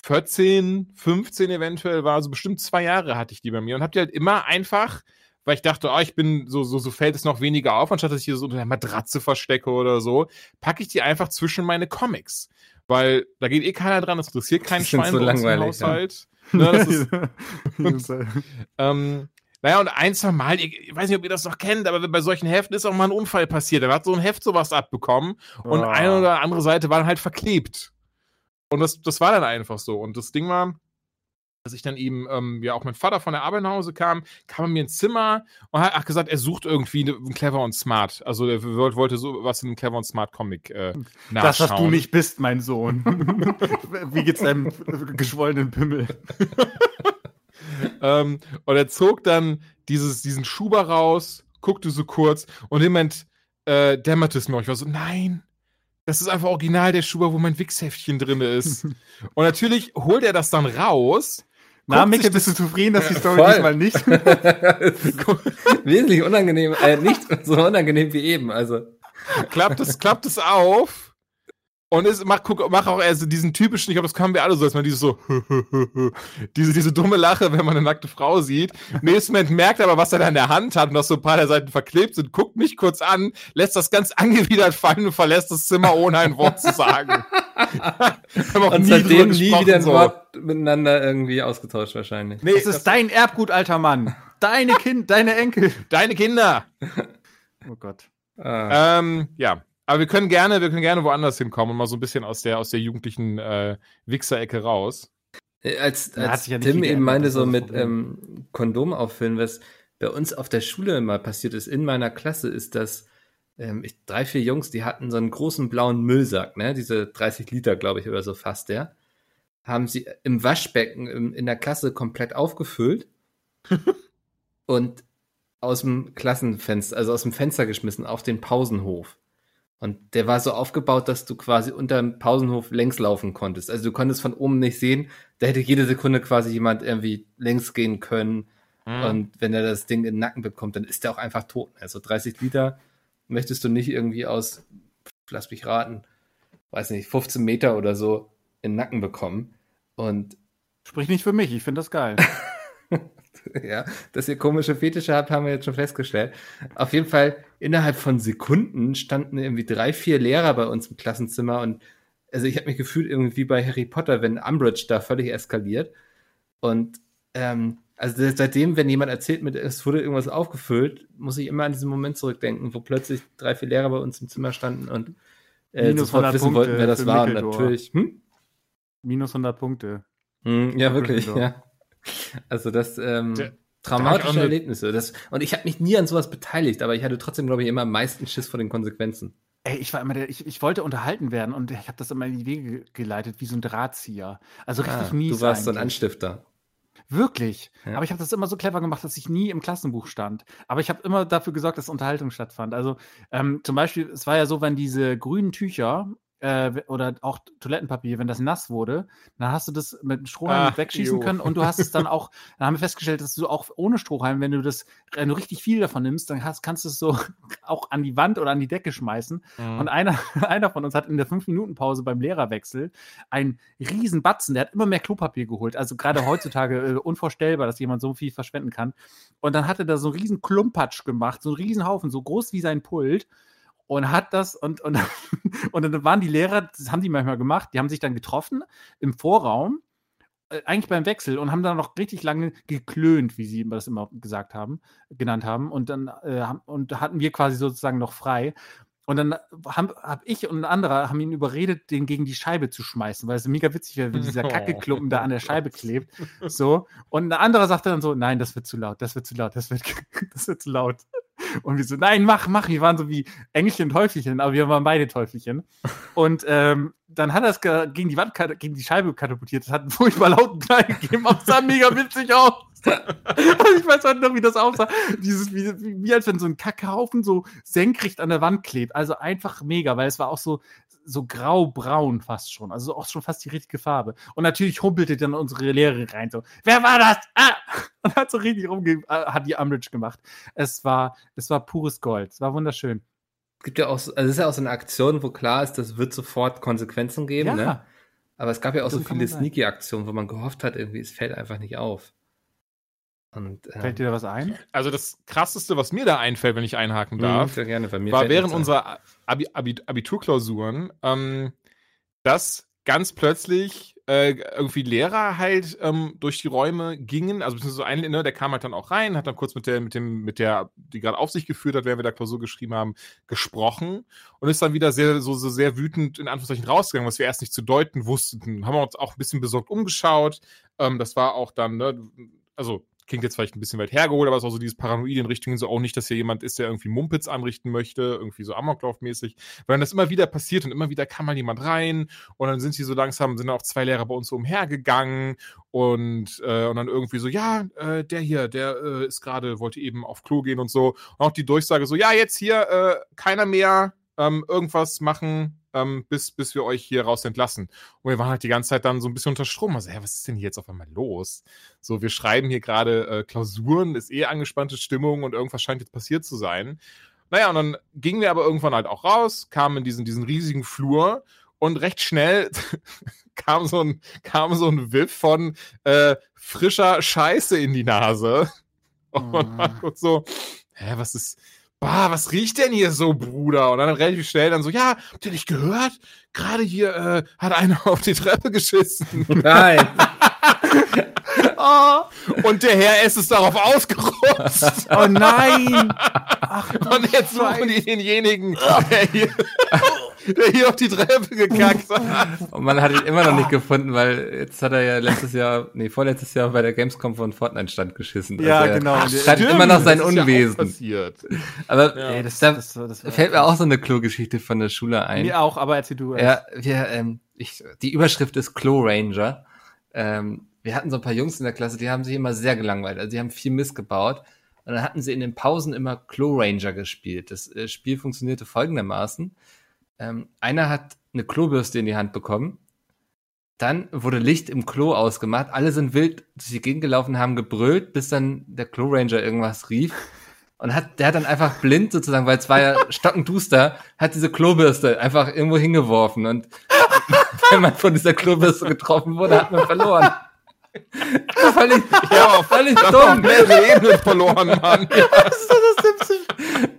14, 15 eventuell war, also bestimmt zwei Jahre hatte ich die bei mir und habe die halt immer einfach, weil ich dachte, oh, ich bin, so, so, so fällt es noch weniger auf, anstatt dass ich hier so unter der Matratze verstecke oder so, packe ich die einfach zwischen meine Comics. Weil da geht eh keiner dran, das interessiert keinen Schwein so langweilig, im Haushalt. Ja. Ne, das ist, ähm, naja, und ein, zwei Mal, ich weiß nicht, ob ihr das noch kennt, aber bei solchen Heften ist auch mal ein Unfall passiert. Da hat so ein Heft sowas abbekommen und oh. eine oder andere Seite war dann halt verklebt. Und das, das war dann einfach so. Und das Ding war, dass ich dann eben, ähm, ja, auch mein Vater von der Arbeit nach Hause kam, kam er mir ins Zimmer und hat gesagt, er sucht irgendwie einen Clever und Smart. Also er wollte so was in einem Clever und Smart Comic äh, nachschauen. Das, was du nicht bist, mein Sohn. Wie geht's deinem geschwollenen Pimmel? ähm, und er zog dann dieses, diesen Schuber raus, guckte so kurz und im Moment äh, dämmerte es mir. Ich war so, nein, das ist einfach original der Schuber, wo mein Wichsheftchen drin ist. Und natürlich holt er das dann raus. Na, Micke, bist du zufrieden, dass die Story Voll. diesmal nicht? Wesentlich unangenehm, äh, nicht so unangenehm wie eben, also. Klappt es, klappt es auf und es macht, guck, mach auch also diesen typischen, ich glaube, das können wir alle so, dass man dieses so, diese, diese dumme Lache, wenn man eine nackte Frau sieht. Im nächsten Moment merkt er aber, was er da in der Hand hat und dass so ein paar der Seiten verklebt sind, guckt mich kurz an, lässt das ganz angewidert fallen und verlässt das Zimmer, ohne ein Wort zu sagen. und nie seitdem nie wieder ein so. Wort miteinander irgendwie ausgetauscht wahrscheinlich. Nee, das ist dein Erbgut, alter Mann. Deine Kind, deine Enkel. Deine Kinder. Oh Gott. Ah. Ähm, ja. Aber wir können gerne, wir können gerne woanders hinkommen und mal so ein bisschen aus der, aus der jugendlichen äh, Wichser-Ecke raus. Äh, als, als ja Tim eben meinte, so mit ähm, Kondom auffüllen, was bei uns auf der Schule mal passiert ist, in meiner Klasse, ist, dass ähm, ich, drei, vier Jungs, die hatten so einen großen blauen Müllsack, ne? Diese 30 Liter, glaube ich, oder so fast, ja. Haben sie im Waschbecken im, in der Klasse komplett aufgefüllt und aus dem Klassenfenster, also aus dem Fenster geschmissen auf den Pausenhof. Und der war so aufgebaut, dass du quasi unter dem Pausenhof längs laufen konntest. Also du konntest von oben nicht sehen. Da hätte jede Sekunde quasi jemand irgendwie längs gehen können. Mhm. Und wenn er das Ding in den Nacken bekommt, dann ist der auch einfach tot. Also 30 Liter möchtest du nicht irgendwie aus, lass mich raten, weiß nicht, 15 Meter oder so in den Nacken bekommen. Und Sprich nicht für mich, ich finde das geil. ja, dass ihr komische Fetische habt, haben wir jetzt schon festgestellt. Auf jeden Fall, innerhalb von Sekunden standen irgendwie drei, vier Lehrer bei uns im Klassenzimmer und also ich habe mich gefühlt irgendwie bei Harry Potter, wenn Umbridge da völlig eskaliert. Und ähm, also seitdem, wenn jemand erzählt, mit es wurde irgendwas aufgefüllt, muss ich immer an diesen Moment zurückdenken, wo plötzlich drei, vier Lehrer bei uns im Zimmer standen und äh, sofort wissen Punkte wollten, wer das war. Natürlich. Hm? Minus 100 Punkte. Hm, ja, wirklich, ja. Also das ähm, traumatische Erlebnisse. Das, und ich habe mich nie an sowas beteiligt, aber ich hatte trotzdem, glaube ich, immer am meisten Schiss vor den Konsequenzen. Ey, ich war immer der, ich, ich wollte unterhalten werden und ich habe das immer in die Wege geleitet, wie so ein Drahtzieher. Also richtig ah, mies. Du warst eigentlich. so ein Anstifter. Wirklich. Ja. Aber ich habe das immer so clever gemacht, dass ich nie im Klassenbuch stand. Aber ich habe immer dafür gesorgt, dass Unterhaltung stattfand. Also ähm, zum Beispiel, es war ja so, wenn diese grünen Tücher äh, oder auch Toilettenpapier, wenn das nass wurde, dann hast du das mit einem Strohhalm Ach, wegschießen jo. können und du hast es dann auch, dann haben wir festgestellt, dass du auch ohne Strohhalm, wenn du das, wenn du richtig viel davon nimmst, dann hast, kannst du es so auch an die Wand oder an die Decke schmeißen. Mhm. Und einer, einer von uns hat in der 5-Minuten-Pause beim Lehrerwechsel einen riesen Batzen, der hat immer mehr Klopapier geholt. Also gerade heutzutage äh, unvorstellbar, dass jemand so viel verschwenden kann. Und dann hat er da so einen riesen Klumpatsch gemacht, so einen riesen Haufen, so groß wie sein Pult und hat das und, und, und dann waren die Lehrer, das haben die manchmal gemacht, die haben sich dann getroffen im Vorraum äh, eigentlich beim Wechsel und haben dann noch richtig lange geklönt, wie sie das immer gesagt haben, genannt haben. Und dann äh, und hatten wir quasi sozusagen noch frei. Und dann habe hab ich und ein anderer haben ihn überredet, den gegen die Scheibe zu schmeißen, weil es mega witzig wäre, wenn dieser Kackeklumpen da an der Scheibe klebt. So. Und ein anderer sagte dann so, nein, das wird zu laut, das wird zu laut, das wird, das wird zu laut. Und wir so, nein, mach, mach. Wir waren so wie Engelchen und Teufelchen, aber wir waren beide Teufelchen. Und ähm, dann hat er es gegen die Wand, gegen die Scheibe katapultiert. Das hat einen furchtbar lauten Knall gegeben, es sah mega witzig aus. ich weiß heute noch, wie das aussah. Dieses, wie, wie als wenn so ein Kackhaufen so senkrecht an der Wand klebt. Also einfach mega, weil es war auch so, so grau-braun fast schon. Also auch schon fast die richtige Farbe. Und natürlich humpelte dann unsere Lehrerin rein so, wer war das? Ah! Und hat so richtig rumge äh, hat die Umbridge gemacht. Es war, es war pures Gold. Es war wunderschön. Es gibt ja auch, also es ist ja auch so eine Aktion, wo klar ist, das wird sofort Konsequenzen geben, ja. ne? Aber es gab ja auch so, so viele Sneaky-Aktionen, wo man gehofft hat, irgendwie, es fällt einfach nicht auf. Und, ähm, Fällt dir da was ein? Also das krasseste, was mir da einfällt, wenn ich einhaken mhm, darf, sehr gerne, war während unserer Abi Abi Abiturklausuren, ähm, dass ganz plötzlich äh, irgendwie Lehrer halt ähm, durch die Räume gingen, also beziehungsweise so ein, ne, der kam halt dann auch rein, hat dann kurz mit der, mit dem, mit der, die gerade auf sich geführt hat, während wir da Klausur geschrieben haben, gesprochen und ist dann wieder sehr, so, so sehr wütend in Anführungszeichen rausgegangen, was wir erst nicht zu deuten wussten. Haben wir uns auch ein bisschen besorgt umgeschaut. Ähm, das war auch dann, ne, also klingt jetzt vielleicht ein bisschen weit hergeholt, aber es ist auch so dieses Paranoide in Richtung so auch nicht, dass hier jemand ist, der irgendwie Mumpitz anrichten möchte, irgendwie so Amoklaufmäßig, weil das immer wieder passiert und immer wieder kam mal jemand rein und dann sind sie so langsam, sind auch zwei Lehrer bei uns so umhergegangen und, äh, und dann irgendwie so, ja, äh, der hier, der äh, ist gerade, wollte eben auf Klo gehen und so. Und auch die Durchsage so, ja, jetzt hier äh, keiner mehr ähm, irgendwas machen, ähm, bis, bis wir euch hier raus entlassen. Und wir waren halt die ganze Zeit dann so ein bisschen unter Strom. Also, hä, was ist denn hier jetzt auf einmal los? So, wir schreiben hier gerade äh, Klausuren, ist eh angespannte Stimmung und irgendwas scheint jetzt passiert zu sein. Naja, und dann gingen wir aber irgendwann halt auch raus, kamen in diesen, diesen riesigen Flur und recht schnell kam so ein, kam so ein Whiff von äh, frischer Scheiße in die Nase. Und man mhm. guckt so, hä, was ist, bah, was riecht denn hier so, Bruder? Und dann relativ schnell dann so, ja, habt ihr nicht gehört? Gerade hier äh, hat einer auf die Treppe geschissen. Nein. oh. Und der Herr S ist darauf ausgerutscht. Oh nein. Ach, und jetzt suchen die denjenigen, der hier der hier auf die Treppe gekackt hat. Und man hat ihn immer noch nicht gefunden, weil jetzt hat er ja letztes Jahr, nee, vorletztes Jahr bei der Gamescom von Fortnite stand geschissen. Ja, also genau. Er schreibt immer noch sein Unwesen. Ja aber ja. Ey, das, da das, das, das fällt mir auch so eine Klo-Geschichte von der Schule ein. Mir auch, aber erzähl du erst. Ja, wir, ähm, ich, die Überschrift ist Klo Ranger. Ähm, wir hatten so ein paar Jungs in der Klasse, die haben sich immer sehr gelangweilt. Also die haben viel Mist gebaut. Und dann hatten sie in den Pausen immer Klo Ranger gespielt. Das äh, Spiel funktionierte folgendermaßen. Ähm, einer hat eine Klobürste in die Hand bekommen. Dann wurde Licht im Klo ausgemacht. Alle sind wild durch die Gegend gelaufen, haben gebrüllt, bis dann der Klo Ranger irgendwas rief. Und hat, der hat dann einfach blind sozusagen, weil es war ja stockенduster, hat diese Klobürste einfach irgendwo hingeworfen. Und wenn man von dieser Klobürste getroffen wurde, hat man verloren. völlig, ja, völlig dumm. mehrere Ebenen verloren, Mann. Ja. Das ist das Dümmste.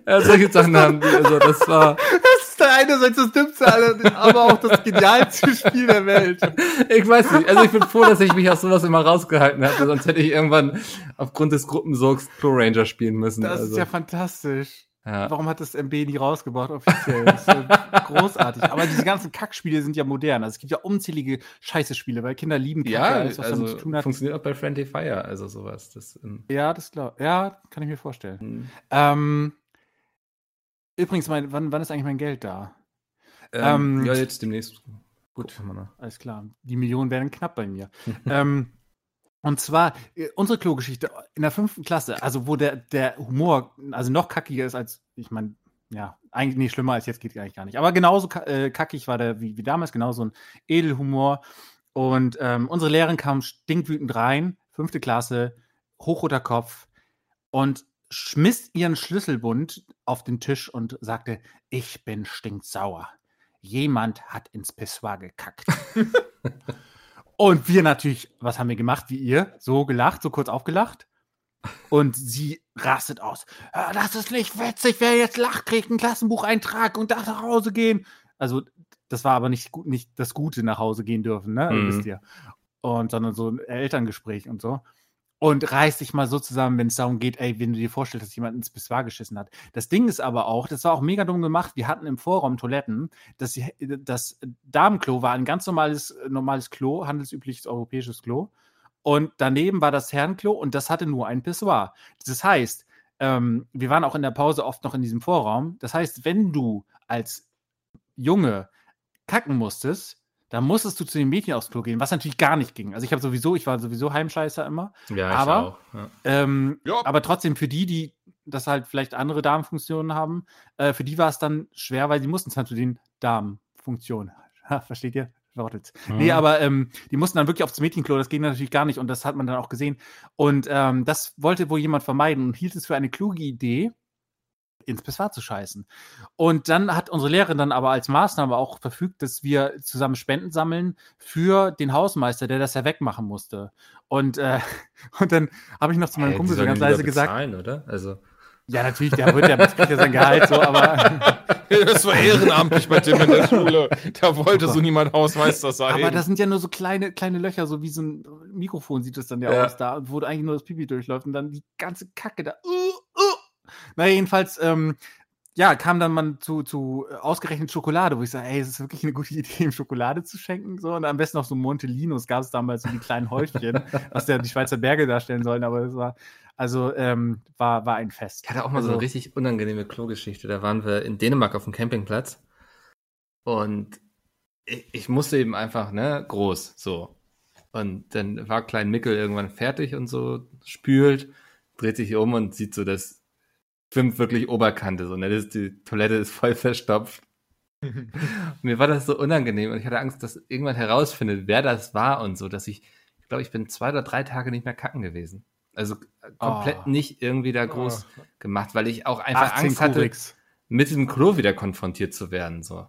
Ja, solche Sachen haben die, also das war. Das ist einerseits das Dümmste, aber auch das genialste Spiel der Welt. Ich weiß nicht, also ich bin froh, dass ich mich aus sowas immer rausgehalten habe, sonst hätte ich irgendwann aufgrund des Gruppensorgs Pro Ranger spielen müssen. Das also. ist ja fantastisch. Ja. Warum hat das MB nie rausgebracht offiziell? Das ist ja großartig. Aber diese ganzen Kackspiele sind ja modern. Also es gibt ja unzählige Scheiße-Spiele, weil Kinder lieben Kacke, ja, alles, was also damit zu tun hat. funktioniert auch bei Friendly Fire, also sowas. Das, ähm ja, das klar. Ja, kann ich mir vorstellen. Mhm. Ähm, übrigens, mein, wann, wann ist eigentlich mein Geld da? Ähm, ähm, ja, jetzt demnächst. Gut, alles klar. Die Millionen werden knapp bei mir. ähm, und zwar äh, unsere Klogeschichte in der fünften Klasse, also wo der, der Humor also noch kackiger ist als, ich meine, ja, eigentlich nicht schlimmer als jetzt geht eigentlich gar nicht. Aber genauso äh, kackig war der wie, wie damals, genauso ein Edelhumor. Und ähm, unsere Lehrerin kam stinkwütend rein, fünfte Klasse, hochroter Kopf und schmiss ihren Schlüsselbund auf den Tisch und sagte, ich bin stinksauer. Jemand hat ins Pissoir gekackt. und wir natürlich, was haben wir gemacht wie ihr? So gelacht, so kurz aufgelacht. Und sie rastet aus. Das ist nicht witzig, wer jetzt lacht, kriegt einen Klassenbucheintrag und darf nach Hause gehen. Also, das war aber nicht, nicht das Gute nach Hause gehen dürfen, ne? Mhm. Wisst ihr. Und sondern so ein Elterngespräch und so und reiß dich mal so zusammen, wenn es darum geht, ey, wenn du dir vorstellst, dass jemand ins Pissoir geschissen hat. Das Ding ist aber auch, das war auch mega dumm gemacht. Wir hatten im Vorraum Toiletten. Das, das Damenklo war ein ganz normales, normales Klo, handelsübliches europäisches Klo. Und daneben war das Herrenklo und das hatte nur ein Pissoir. Das heißt, ähm, wir waren auch in der Pause oft noch in diesem Vorraum. Das heißt, wenn du als Junge kacken musstest, da musstest du zu den Mädchen aufs Klo gehen, was natürlich gar nicht ging. Also ich habe sowieso, ich war sowieso Heimscheißer immer. Ja, aber, ich auch. Ja. Ähm, ja. Aber trotzdem für die, die das halt vielleicht andere Darmfunktionen haben, äh, für die war es dann schwer, weil sie mussten es halt zu den Darmfunktionen. versteht ihr? Wortels. Mhm. Nee, aber ähm, die mussten dann wirklich aufs Mädchenklo, das ging natürlich gar nicht und das hat man dann auch gesehen. Und ähm, das wollte wohl jemand vermeiden und hielt es für eine kluge Idee, ins Pissoir zu scheißen. Und dann hat unsere Lehrerin dann aber als Maßnahme auch verfügt, dass wir zusammen Spenden sammeln für den Hausmeister, der das ja wegmachen musste. Und, äh, und dann habe ich noch zu meinem hey, Kumpel so ganz leise gesagt. oder? Also. Ja, natürlich, der wird, der kriegt ja sein Gehalt so, aber. das war ehrenamtlich bei Tim in der Schule. Da wollte so niemand Hausmeister sein. Aber das sind ja nur so kleine, kleine Löcher, so wie so ein Mikrofon sieht das dann ja, ja. aus da, wo eigentlich nur das Pipi durchläuft und dann die ganze Kacke da. Uh, naja, jedenfalls, ähm, ja, kam dann mal zu, zu äh, ausgerechnet Schokolade, wo ich sage, ey, es ist wirklich eine gute Idee, ihm Schokolade zu schenken. So. Und am besten noch so Montelinos gab es damals so die kleinen Häufchen, was ja die Schweizer Berge darstellen sollen, aber es war, also ähm, war, war ein Fest. Ich hatte auch mal also, so eine richtig unangenehme Klogeschichte. Da waren wir in Dänemark auf dem Campingplatz und ich, ich musste eben einfach, ne, groß, so. Und dann war Klein Mickel irgendwann fertig und so, spült, dreht sich um und sieht so das schwimmt wirklich Oberkante. So, ne? das, die Toilette ist voll verstopft. mir war das so unangenehm und ich hatte Angst, dass irgendwann herausfindet, wer das war und so, dass ich, ich glaube, ich bin zwei oder drei Tage nicht mehr kacken gewesen. Also äh, komplett oh. nicht irgendwie da groß oh. gemacht, weil ich auch einfach Angst hatte, mit dem Klo wieder konfrontiert zu werden. So.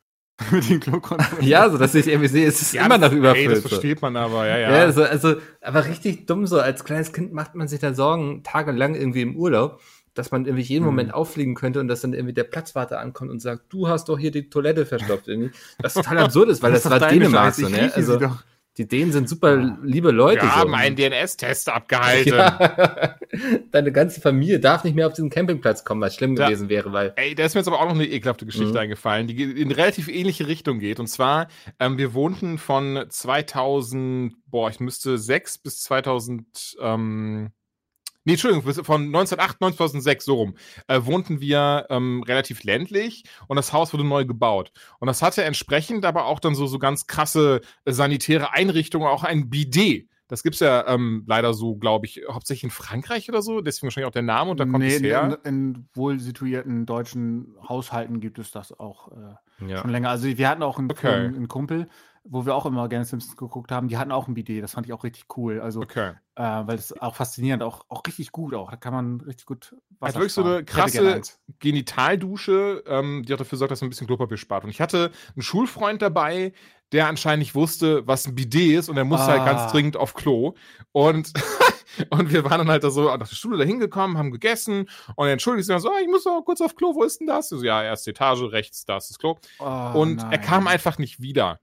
mit dem Klo konfrontiert? Ja, so dass ich irgendwie sehe, es ist ja, immer noch überfüllt. Ey, das versteht man aber, ja, ja. ja also, also, aber richtig dumm so. Als kleines Kind macht man sich da Sorgen, tagelang irgendwie im Urlaub dass man irgendwie jeden mhm. Moment auffliegen könnte und dass dann irgendwie der Platzwarte ankommt und sagt, du hast doch hier die Toilette verstopft irgendwie. Das total absurd ist, weil das, das war Dänemark so, ne? Also, die Dänen sind super liebe Leute. Wir so. haben einen DNS-Test abgehalten. Ja. Deine ganze Familie darf nicht mehr auf diesen Campingplatz kommen, was schlimm da, gewesen wäre, weil. Ey, da ist mir jetzt aber auch noch eine ekelhafte Geschichte mhm. eingefallen, die in relativ ähnliche Richtung geht. Und zwar, ähm, wir wohnten von 2000, boah, ich müsste 6 bis 2000, ähm, Nee, Entschuldigung, von 1998, 2006, so rum, äh, wohnten wir ähm, relativ ländlich und das Haus wurde neu gebaut. Und das hatte entsprechend aber auch dann so, so ganz krasse äh, sanitäre Einrichtungen, auch ein Bidet. Das gibt es ja ähm, leider so, glaube ich, hauptsächlich in Frankreich oder so. Deswegen wahrscheinlich auch der Name und da kommt nee, es her. In, in wohl situierten deutschen Haushalten gibt es das auch äh, ja. schon länger. Also wir hatten auch einen, okay. einen, einen Kumpel, wo wir auch immer gerne Simpsons geguckt haben, die hatten auch ein Bidet. Das fand ich auch richtig cool. Also, okay. äh, weil es auch faszinierend, auch, auch richtig gut auch. Da kann man richtig gut Wasser Also wirklich so eine krasse Genitaldusche, ähm, die auch dafür sorgt, dass man ein bisschen Klopapier spart. Und ich hatte einen Schulfreund dabei, der anscheinend nicht wusste, was ein Bidet ist und er musste ah. halt ganz ah. dringend auf Klo. Und, und wir waren dann halt da so nach der Schule da hingekommen, haben gegessen und er entschuldigt sich dann so, ah, ich muss noch kurz auf Klo, wo ist denn das? So, ja, erste Etage, rechts, da ist das Klo. Oh, und nein. er kam einfach nicht wieder.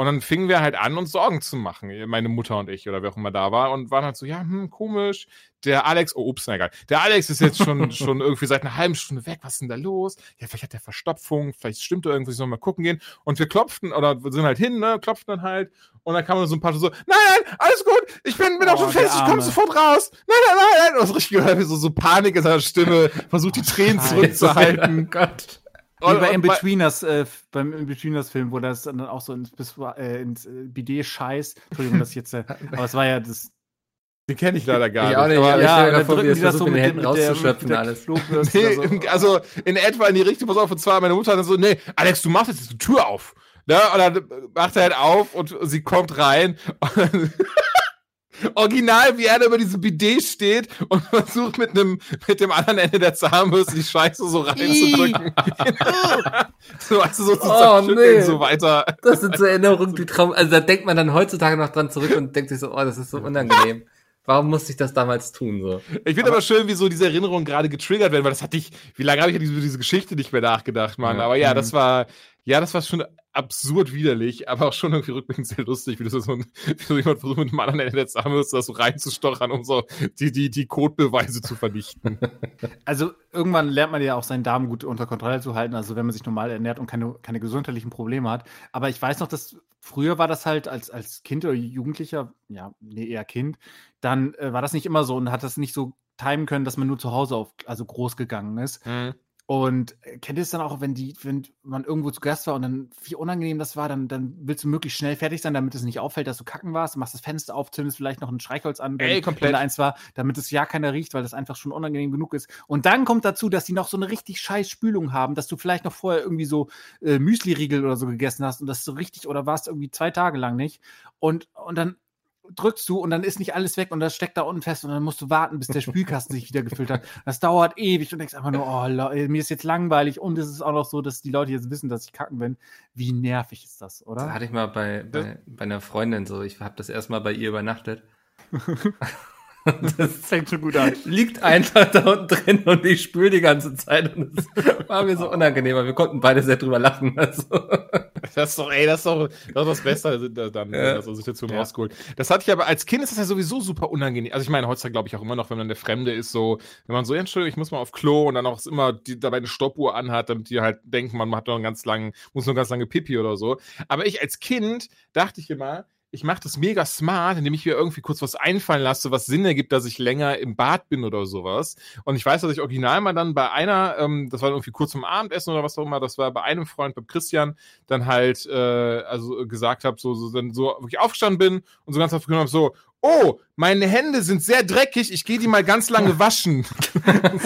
Und dann fingen wir halt an, uns Sorgen zu machen, meine Mutter und ich oder wer auch immer da war und waren halt so, ja, hm, komisch. Der Alex, oh, ups, na egal. Der Alex ist jetzt schon, schon irgendwie seit einer halben Stunde weg. Was ist denn da los? Ja, vielleicht hat der Verstopfung, vielleicht stimmt da irgendwas, ich soll mal gucken gehen. Und wir klopften oder sind halt hin, ne, klopften dann halt. Und dann kamen so ein paar so, nein, nein, alles gut, ich bin, bin oh, auf dem Fest, ich komme sofort raus. Nein, nein, nein, nein. Und das richtig gehört, wie so, so Panik in seiner Stimme, versucht die Tränen zurückzuhalten. Oh Gott. Wie bei In-Betweeners, äh, beim In-Betweeners-Film, wo das dann auch so ins, äh, ins äh, Bidet scheißt. Entschuldigung, das jetzt, äh, aber es war ja das. Den kenne ich leider gar ich nicht. Auch nicht aber ja, ja dann drücken die das so mit den Händen rauszuschöpfen alles. nee, so. Also in etwa in die Richtung, pass auf, und zwar meine Mutter dann so, nee, Alex, du machst jetzt die Tür auf. Ne? Und dann macht er halt auf und sie kommt rein. Und Original, wie er da über diesem Bidet steht und versucht mit einem mit dem anderen Ende der Zahnbürste die Scheiße so reinzudrücken. so, also so zu Oh, nee. so weiter. Das sind so Erinnerungen, die Traum. Also da denkt man dann heutzutage noch dran zurück und denkt sich so, oh, das ist so unangenehm. Warum musste ich das damals tun? So. Ich finde aber schön, wie so diese Erinnerungen gerade getriggert werden, weil das hatte ich, wie lange habe ich über diese, Geschichte nicht mehr nachgedacht, Mann. Ja. Aber ja, Mhm. das war, ja, das war schon absurd widerlich, aber auch schon irgendwie rückblickend sehr lustig, wie du so, ein, wie so jemand versucht, mit einem anderen Ende der Zahnbürste das so reinzustochern, um so die, die, die Codebeweise zu vernichten. Also irgendwann lernt man ja auch seinen Darm gut unter Kontrolle zu halten, also wenn man sich normal ernährt und keine, keine gesundheitlichen Probleme hat. Aber ich weiß noch, dass früher war das halt als, als Kind oder Jugendlicher, ja, nee, eher Kind, dann äh, war das nicht immer so und hat das nicht so timen können, dass man nur zu Hause auf, also groß gegangen ist. Und äh, kennt ihr es dann auch, wenn die, wenn man irgendwo zu Gast war und dann, wie unangenehm das war, dann, dann willst du möglichst schnell fertig sein, damit es nicht auffällt, dass du kacken warst, machst das Fenster auf, zündest vielleicht noch ein Streichholz an, wenn, Ey, komplett. wenn da eins war, damit es ja keiner riecht, weil das einfach schon unangenehm genug ist. Und dann kommt dazu, dass die noch so eine richtig scheiß Spülung haben, dass du vielleicht noch vorher irgendwie so äh, Müsli-Riegel oder so gegessen hast und das so richtig, oder warst irgendwie zwei Tage lang nicht. Und, und dann drückst du und dann ist nicht alles weg und das steckt da unten fest und dann musst du warten, bis der Spülkasten sich wieder gefüllt hat. Das dauert ewig und denkst einfach nur, oh, Le- mir ist jetzt langweilig und es ist auch noch so, dass die Leute jetzt wissen, dass ich kacken bin. Wie nervig ist das, Das oder? hatte ich mal bei, bei, bei einer Freundin so. Ich habe das erstmal bei ihr übernachtet. Das fängt schon gut an. Liegt einfach da unten drin und ich spüle die ganze Zeit und es war mir so unangenehm, aber wir konnten beide sehr drüber lachen. Also. Das ist doch, ey, das ist doch das, ist das Beste da- dann, Ja. der Situation Ja. rausgeholt. Das hatte ich aber, als Kind ist das ja sowieso super unangenehm. Also ich meine, heutzutage glaube ich auch immer noch, wenn man der Fremde ist, so, wenn man so, ja, Entschuldigung, ich muss mal auf Klo und dann auch immer die, dabei eine Stoppuhr anhat, damit die halt denken, man hat noch einen ganz langen, muss noch ganz lange Pipi oder so. Aber ich als Kind dachte ich immer, ich mache das mega smart, indem ich mir irgendwie kurz was einfallen lasse, was Sinn ergibt, dass ich länger im Bad bin oder sowas. Und ich weiß, dass ich original mal dann bei einer, ähm, das war irgendwie kurz zum Abendessen oder was auch immer, das war bei einem Freund, beim Christian, dann halt, äh, also gesagt habe, so, so, dann so wirklich aufgestanden bin und so ganz aufgenommen habe, so, oh, meine Hände sind sehr dreckig, ich gehe die mal ganz lange waschen.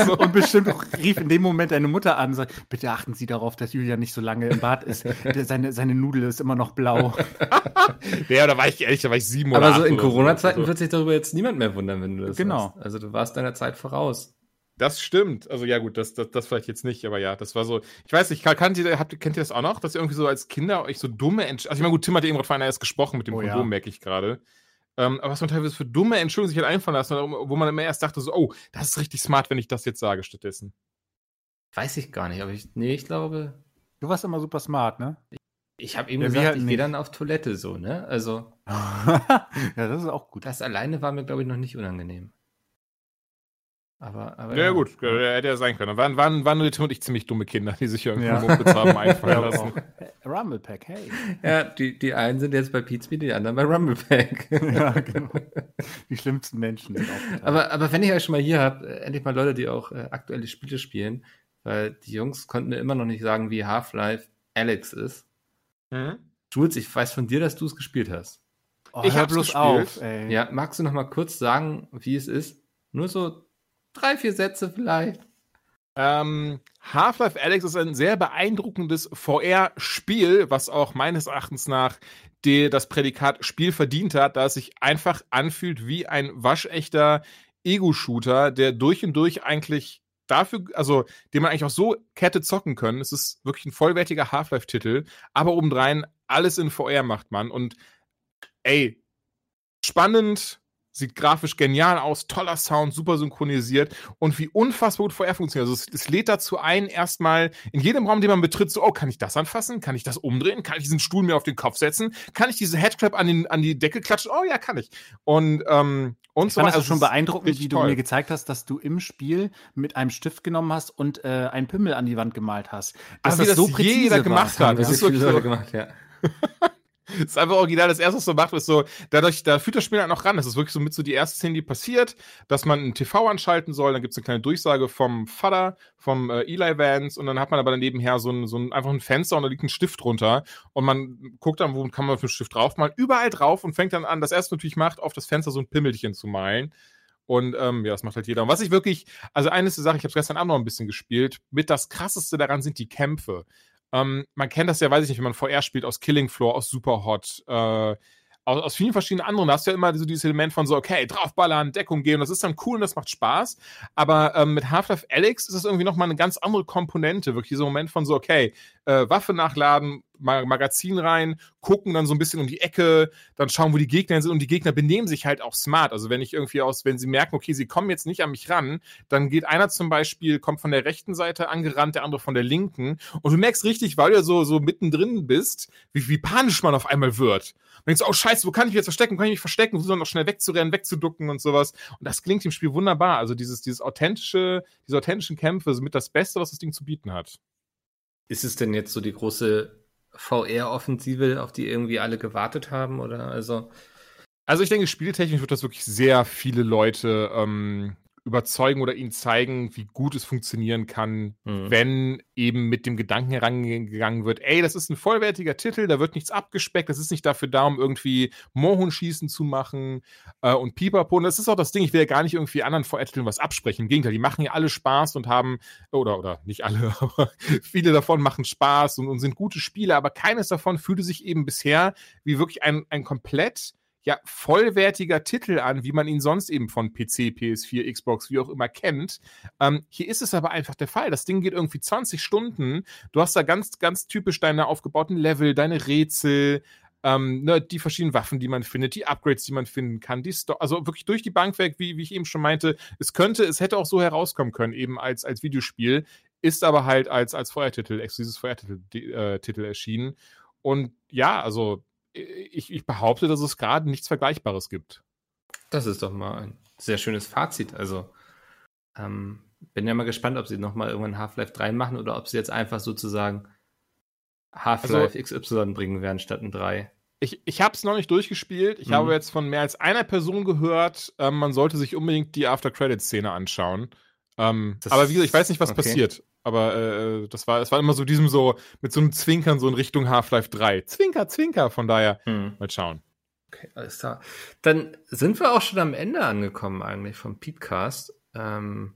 so. Und bestimmt auch rief in dem Moment deine Mutter an und sagt, bitte achten Sie darauf, dass Julian nicht so lange im Bad ist. Seine, seine Nudel ist immer noch blau. Ja, da war ich ehrlich, da war ich sieben oder Aber so in Corona-Zeiten Also, wird sich darüber jetzt niemand mehr wundern, wenn du das Genau. hast. Also du warst deiner Zeit voraus. Das stimmt. Also ja gut, das, das, das vielleicht jetzt nicht, aber ja, das war so. Ich weiß nicht, kann, kann ihr, habt, kennt ihr das auch noch, dass ihr irgendwie so als Kinder euch so dumme Entsch Also ich meine, gut, Tim hat eben gerade vorhin erst gesprochen mit dem Oh Kondom, ja. merke ich gerade. Ähm, aber was man teilweise für dumme Entschuldigungen sich halt einfallen lassen, wo man immer erst dachte, so, oh, das ist richtig smart, wenn ich das jetzt sage stattdessen. Weiß ich gar nicht, aber ich, nee, ich glaube, Du warst immer super smart, ne? ich habe eben Ja, gesagt, halt ich gehe dann auf Toilette so, ne? Also ja, das ist auch gut. das alleine war mir, glaube ich, noch nicht unangenehm. Aber, aber Ja, ja gut, äh, hätte ja sein können. Waren, waren, waren nur Tim und ich ziemlich dumme Kinder, die sich irgendwie Ja. Mumpitz haben einfallen Ja, lassen. Rumble Pack, hey. Ja, die, die einen sind jetzt bei Pizza, die anderen bei Rumblepack. ja, genau. Die schlimmsten Menschen sind auch total. aber, aber wenn ich euch schon mal hier habt, äh, endlich mal Leute, die auch äh, aktuelle Spiele spielen, weil die Jungs konnten mir immer noch nicht sagen, wie Half-Life Alex ist. Mhm. Jules, ich weiß von dir, dass du es gespielt hast. oh, ich hör hab's bloß gespielt. auf, ey. Ja, magst du noch mal kurz sagen, wie es ist? Nur so drei, vier Sätze vielleicht. Ähm, Half-Life Alex ist ein sehr beeindruckendes VR-Spiel, was auch meines Erachtens nach die, das Prädikat Spiel verdient hat, da es sich einfach anfühlt wie ein waschechter Ego-Shooter, der durch und durch eigentlich dafür, also den man eigentlich auch so hätte zocken können. Es ist wirklich ein vollwertiger Half-Life-Titel, aber obendrein alles in VR macht man und ey, spannend, sieht grafisch genial aus, toller Sound, super synchronisiert und wie unfassbar gut VR funktioniert. Also es, es lädt dazu ein, erstmal in jedem Raum, den man betritt, so, oh, kann ich das anfassen? Kann ich das umdrehen? Kann ich diesen Stuhl mir auf den Kopf setzen? Kann ich diese Headcrab an, den, an die Decke klatschen? Oh ja, kann ich. Und, ähm, und Ich fand das Also schon beeindruckend, wie du toll. mir gezeigt hast, dass du im Spiel mit einem Stift genommen hast und äh, einen Pimmel an die Wand gemalt hast. Ah, wie das jeder war. gemacht hat. Das Das ist wirklich so. gemacht, ja. Das ist einfach original. Das erste, was man macht, ist so, dadurch, da führt das Spiel halt noch ran. Das ist wirklich so mit so die erste Szene, die passiert, dass man ein TV anschalten soll. Dann gibt es eine kleine Durchsage vom Vater, vom äh, Eli Vance. Und dann hat man aber daneben her so ein, so ein, einfach ein Fenster und da liegt ein Stift drunter. Und man guckt dann, wo kann man für einen Stift draufmalen. Überall drauf und fängt dann an, das erste natürlich macht, auf das Fenster so ein Pimmelchen zu malen. Und ähm, ja, das macht halt jeder. Und was ich wirklich, also eine Sache, ich habe es gestern Abend noch ein bisschen gespielt, mit das krasseste daran sind die Kämpfe. Ähm, man kennt das ja, weiß ich nicht, wenn man VR spielt, aus Killing Floor, aus Superhot. Äh, aus, aus vielen verschiedenen anderen. Da hast du ja immer so dieses Element von so, okay, draufballern, Deckung gehen, das ist dann cool und das macht Spaß. Aber ähm, mit Half-Life Alex ist es irgendwie nochmal eine ganz andere Komponente. Wirklich dieser Moment von so, okay, äh, Waffe nachladen, Magazin rein, gucken dann so ein bisschen um die Ecke, dann schauen, wo die Gegner sind und die Gegner benehmen sich halt auch smart. Also wenn ich irgendwie aus, wenn sie merken, okay, sie kommen jetzt nicht an mich ran, dann geht einer zum Beispiel, kommt von der rechten Seite angerannt, der andere von der linken und du merkst richtig, weil du ja so, so mittendrin bist, wie, wie panisch man auf einmal wird. Und denkst, oh scheiße, wo kann ich mich jetzt verstecken? Wo kann ich mich verstecken? Versuche noch schnell wegzurennen, wegzuducken und sowas. Und das klingt im Spiel wunderbar. Also dieses, dieses authentische, diese authentischen Kämpfe sind mit das Beste, was das Ding zu bieten hat. Ist es denn jetzt so die große VR-Offensive, auf die irgendwie alle gewartet haben? Oder also. Also ich denke, spieltechnisch wird das wirklich sehr viele Leute ähm, überzeugen oder ihnen zeigen, wie gut es funktionieren kann, mhm. wenn eben mit dem Gedanken herangegangen wird, ey, das ist ein vollwertiger Titel, da wird nichts abgespeckt, das ist nicht dafür da, um irgendwie Mohunschießen zu machen äh, und Pipapo. Und das ist auch das Ding, ich will ja gar nicht irgendwie anderen VR-Titeln was absprechen. Im Gegenteil, die machen ja alle Spaß und haben, oder, oder nicht alle, aber viele davon machen Spaß und, und sind gute Spiele, aber keines davon fühlte sich eben bisher wie wirklich ein, ein komplett ja vollwertiger Titel an, wie man ihn sonst eben von PC, PS4, Xbox, wie auch immer kennt. Ähm, hier ist es aber einfach der Fall. Das Ding geht irgendwie 20 Stunden. Du hast da ganz, ganz typisch deine aufgebauten Level, deine Rätsel, ähm, ne, die verschiedenen Waffen, die man findet, die Upgrades, die man finden kann, die Sto also wirklich durch die Bank weg, wie, wie ich eben schon meinte. Es könnte, es hätte auch so herauskommen können, eben als, als Videospiel, ist aber halt als, als Feuertitel, exklusives Feuertitel äh, Titel erschienen. Und ja, also ich, ich behaupte, dass es gerade nichts Vergleichbares gibt. Das ist doch mal ein sehr schönes Fazit. Also, ähm, bin ja mal gespannt, ob sie nochmal irgendwann Half-Life 3 machen oder ob sie jetzt einfach sozusagen Half-Life also, XY bringen werden statt ein 3. Ich, ich habe es noch nicht durchgespielt. Ich mhm. habe jetzt von mehr als einer Person gehört, ähm, man sollte sich unbedingt die After-Credit-Szene anschauen. Ähm, aber wie gesagt, ich weiß nicht, was okay. passiert. Aber äh, das war, es war immer so diesem so, mit so einem Zwinkern so in Richtung Half-Life 3. Zwinker, Zwinker, von daher, hm. mal schauen. Okay, alles klar. Dann sind wir auch schon am Ende angekommen eigentlich vom Peepcast. Ähm,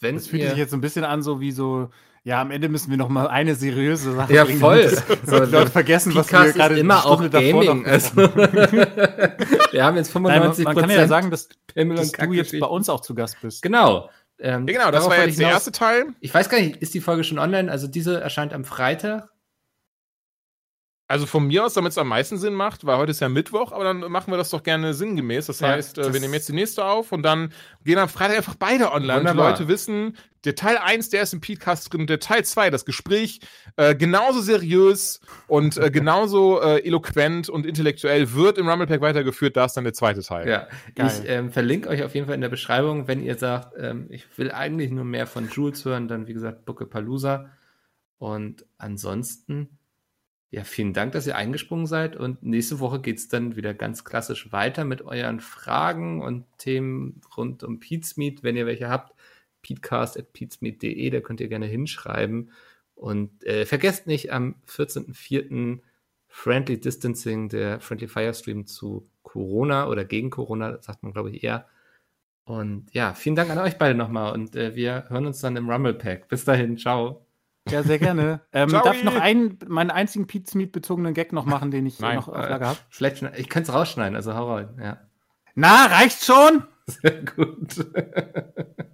wenn das fühlt sich jetzt so ein bisschen an, so wie so, ja, am Ende müssen wir noch mal eine seriöse Sache ja, bringen. voll. So, Leute vergessen, was wir gerade immer auch Gaming. Also, wir haben jetzt 95 Nein, man, man kann ja sagen, dass, dass du jetzt bei uns auch zu Gast bist. Genau. Ähm, ja, genau, das war jetzt der erste Teil. Ich weiß gar nicht, ist die Folge schon online? Also diese erscheint am Freitag. Also von mir aus, damit es am meisten Sinn macht, weil heute ist ja Mittwoch, aber dann machen wir das doch gerne sinngemäß. Das ja, heißt, äh, das wir nehmen jetzt die nächste auf und dann gehen am Freitag einfach beide online. Wunderbar. Die Leute wissen, der Teil 1, der ist im Podcast drin, der Teil 2, das Gespräch, äh, genauso seriös und äh, genauso äh, eloquent und intellektuell wird im Rumblepack weitergeführt. Da ist dann der zweite Teil. Ja, Geil. ich ähm, verlinke euch auf jeden Fall in der Beschreibung, wenn ihr sagt, ähm, ich will eigentlich nur mehr von Jules hören, dann wie gesagt Bucke Palooza. Und ansonsten ja, vielen Dank, dass ihr eingesprungen seid. Und nächste Woche geht es dann wieder ganz klassisch weiter mit euren Fragen und Themen rund um Pizmeet. Wenn ihr welche habt, peatcast.peatsmeet.de, da könnt ihr gerne hinschreiben. Und äh, vergesst nicht, am 14.04. Friendly Distancing, der Friendly Fire Stream zu Corona oder gegen Corona, sagt man, glaube ich, eher. Und ja, vielen Dank an euch beide nochmal und äh, wir hören uns dann im Rumble Pack. Bis dahin, ciao. Ja, sehr gerne. Ähm, darf ich noch einen, meinen einzigen Pizmeet bezogenen Gag noch machen, den ich Nein. noch auf Lager habe? Vielleicht, ich könnte es rausschneiden, also hau rein, ja. Na, reicht schon? Sehr gut.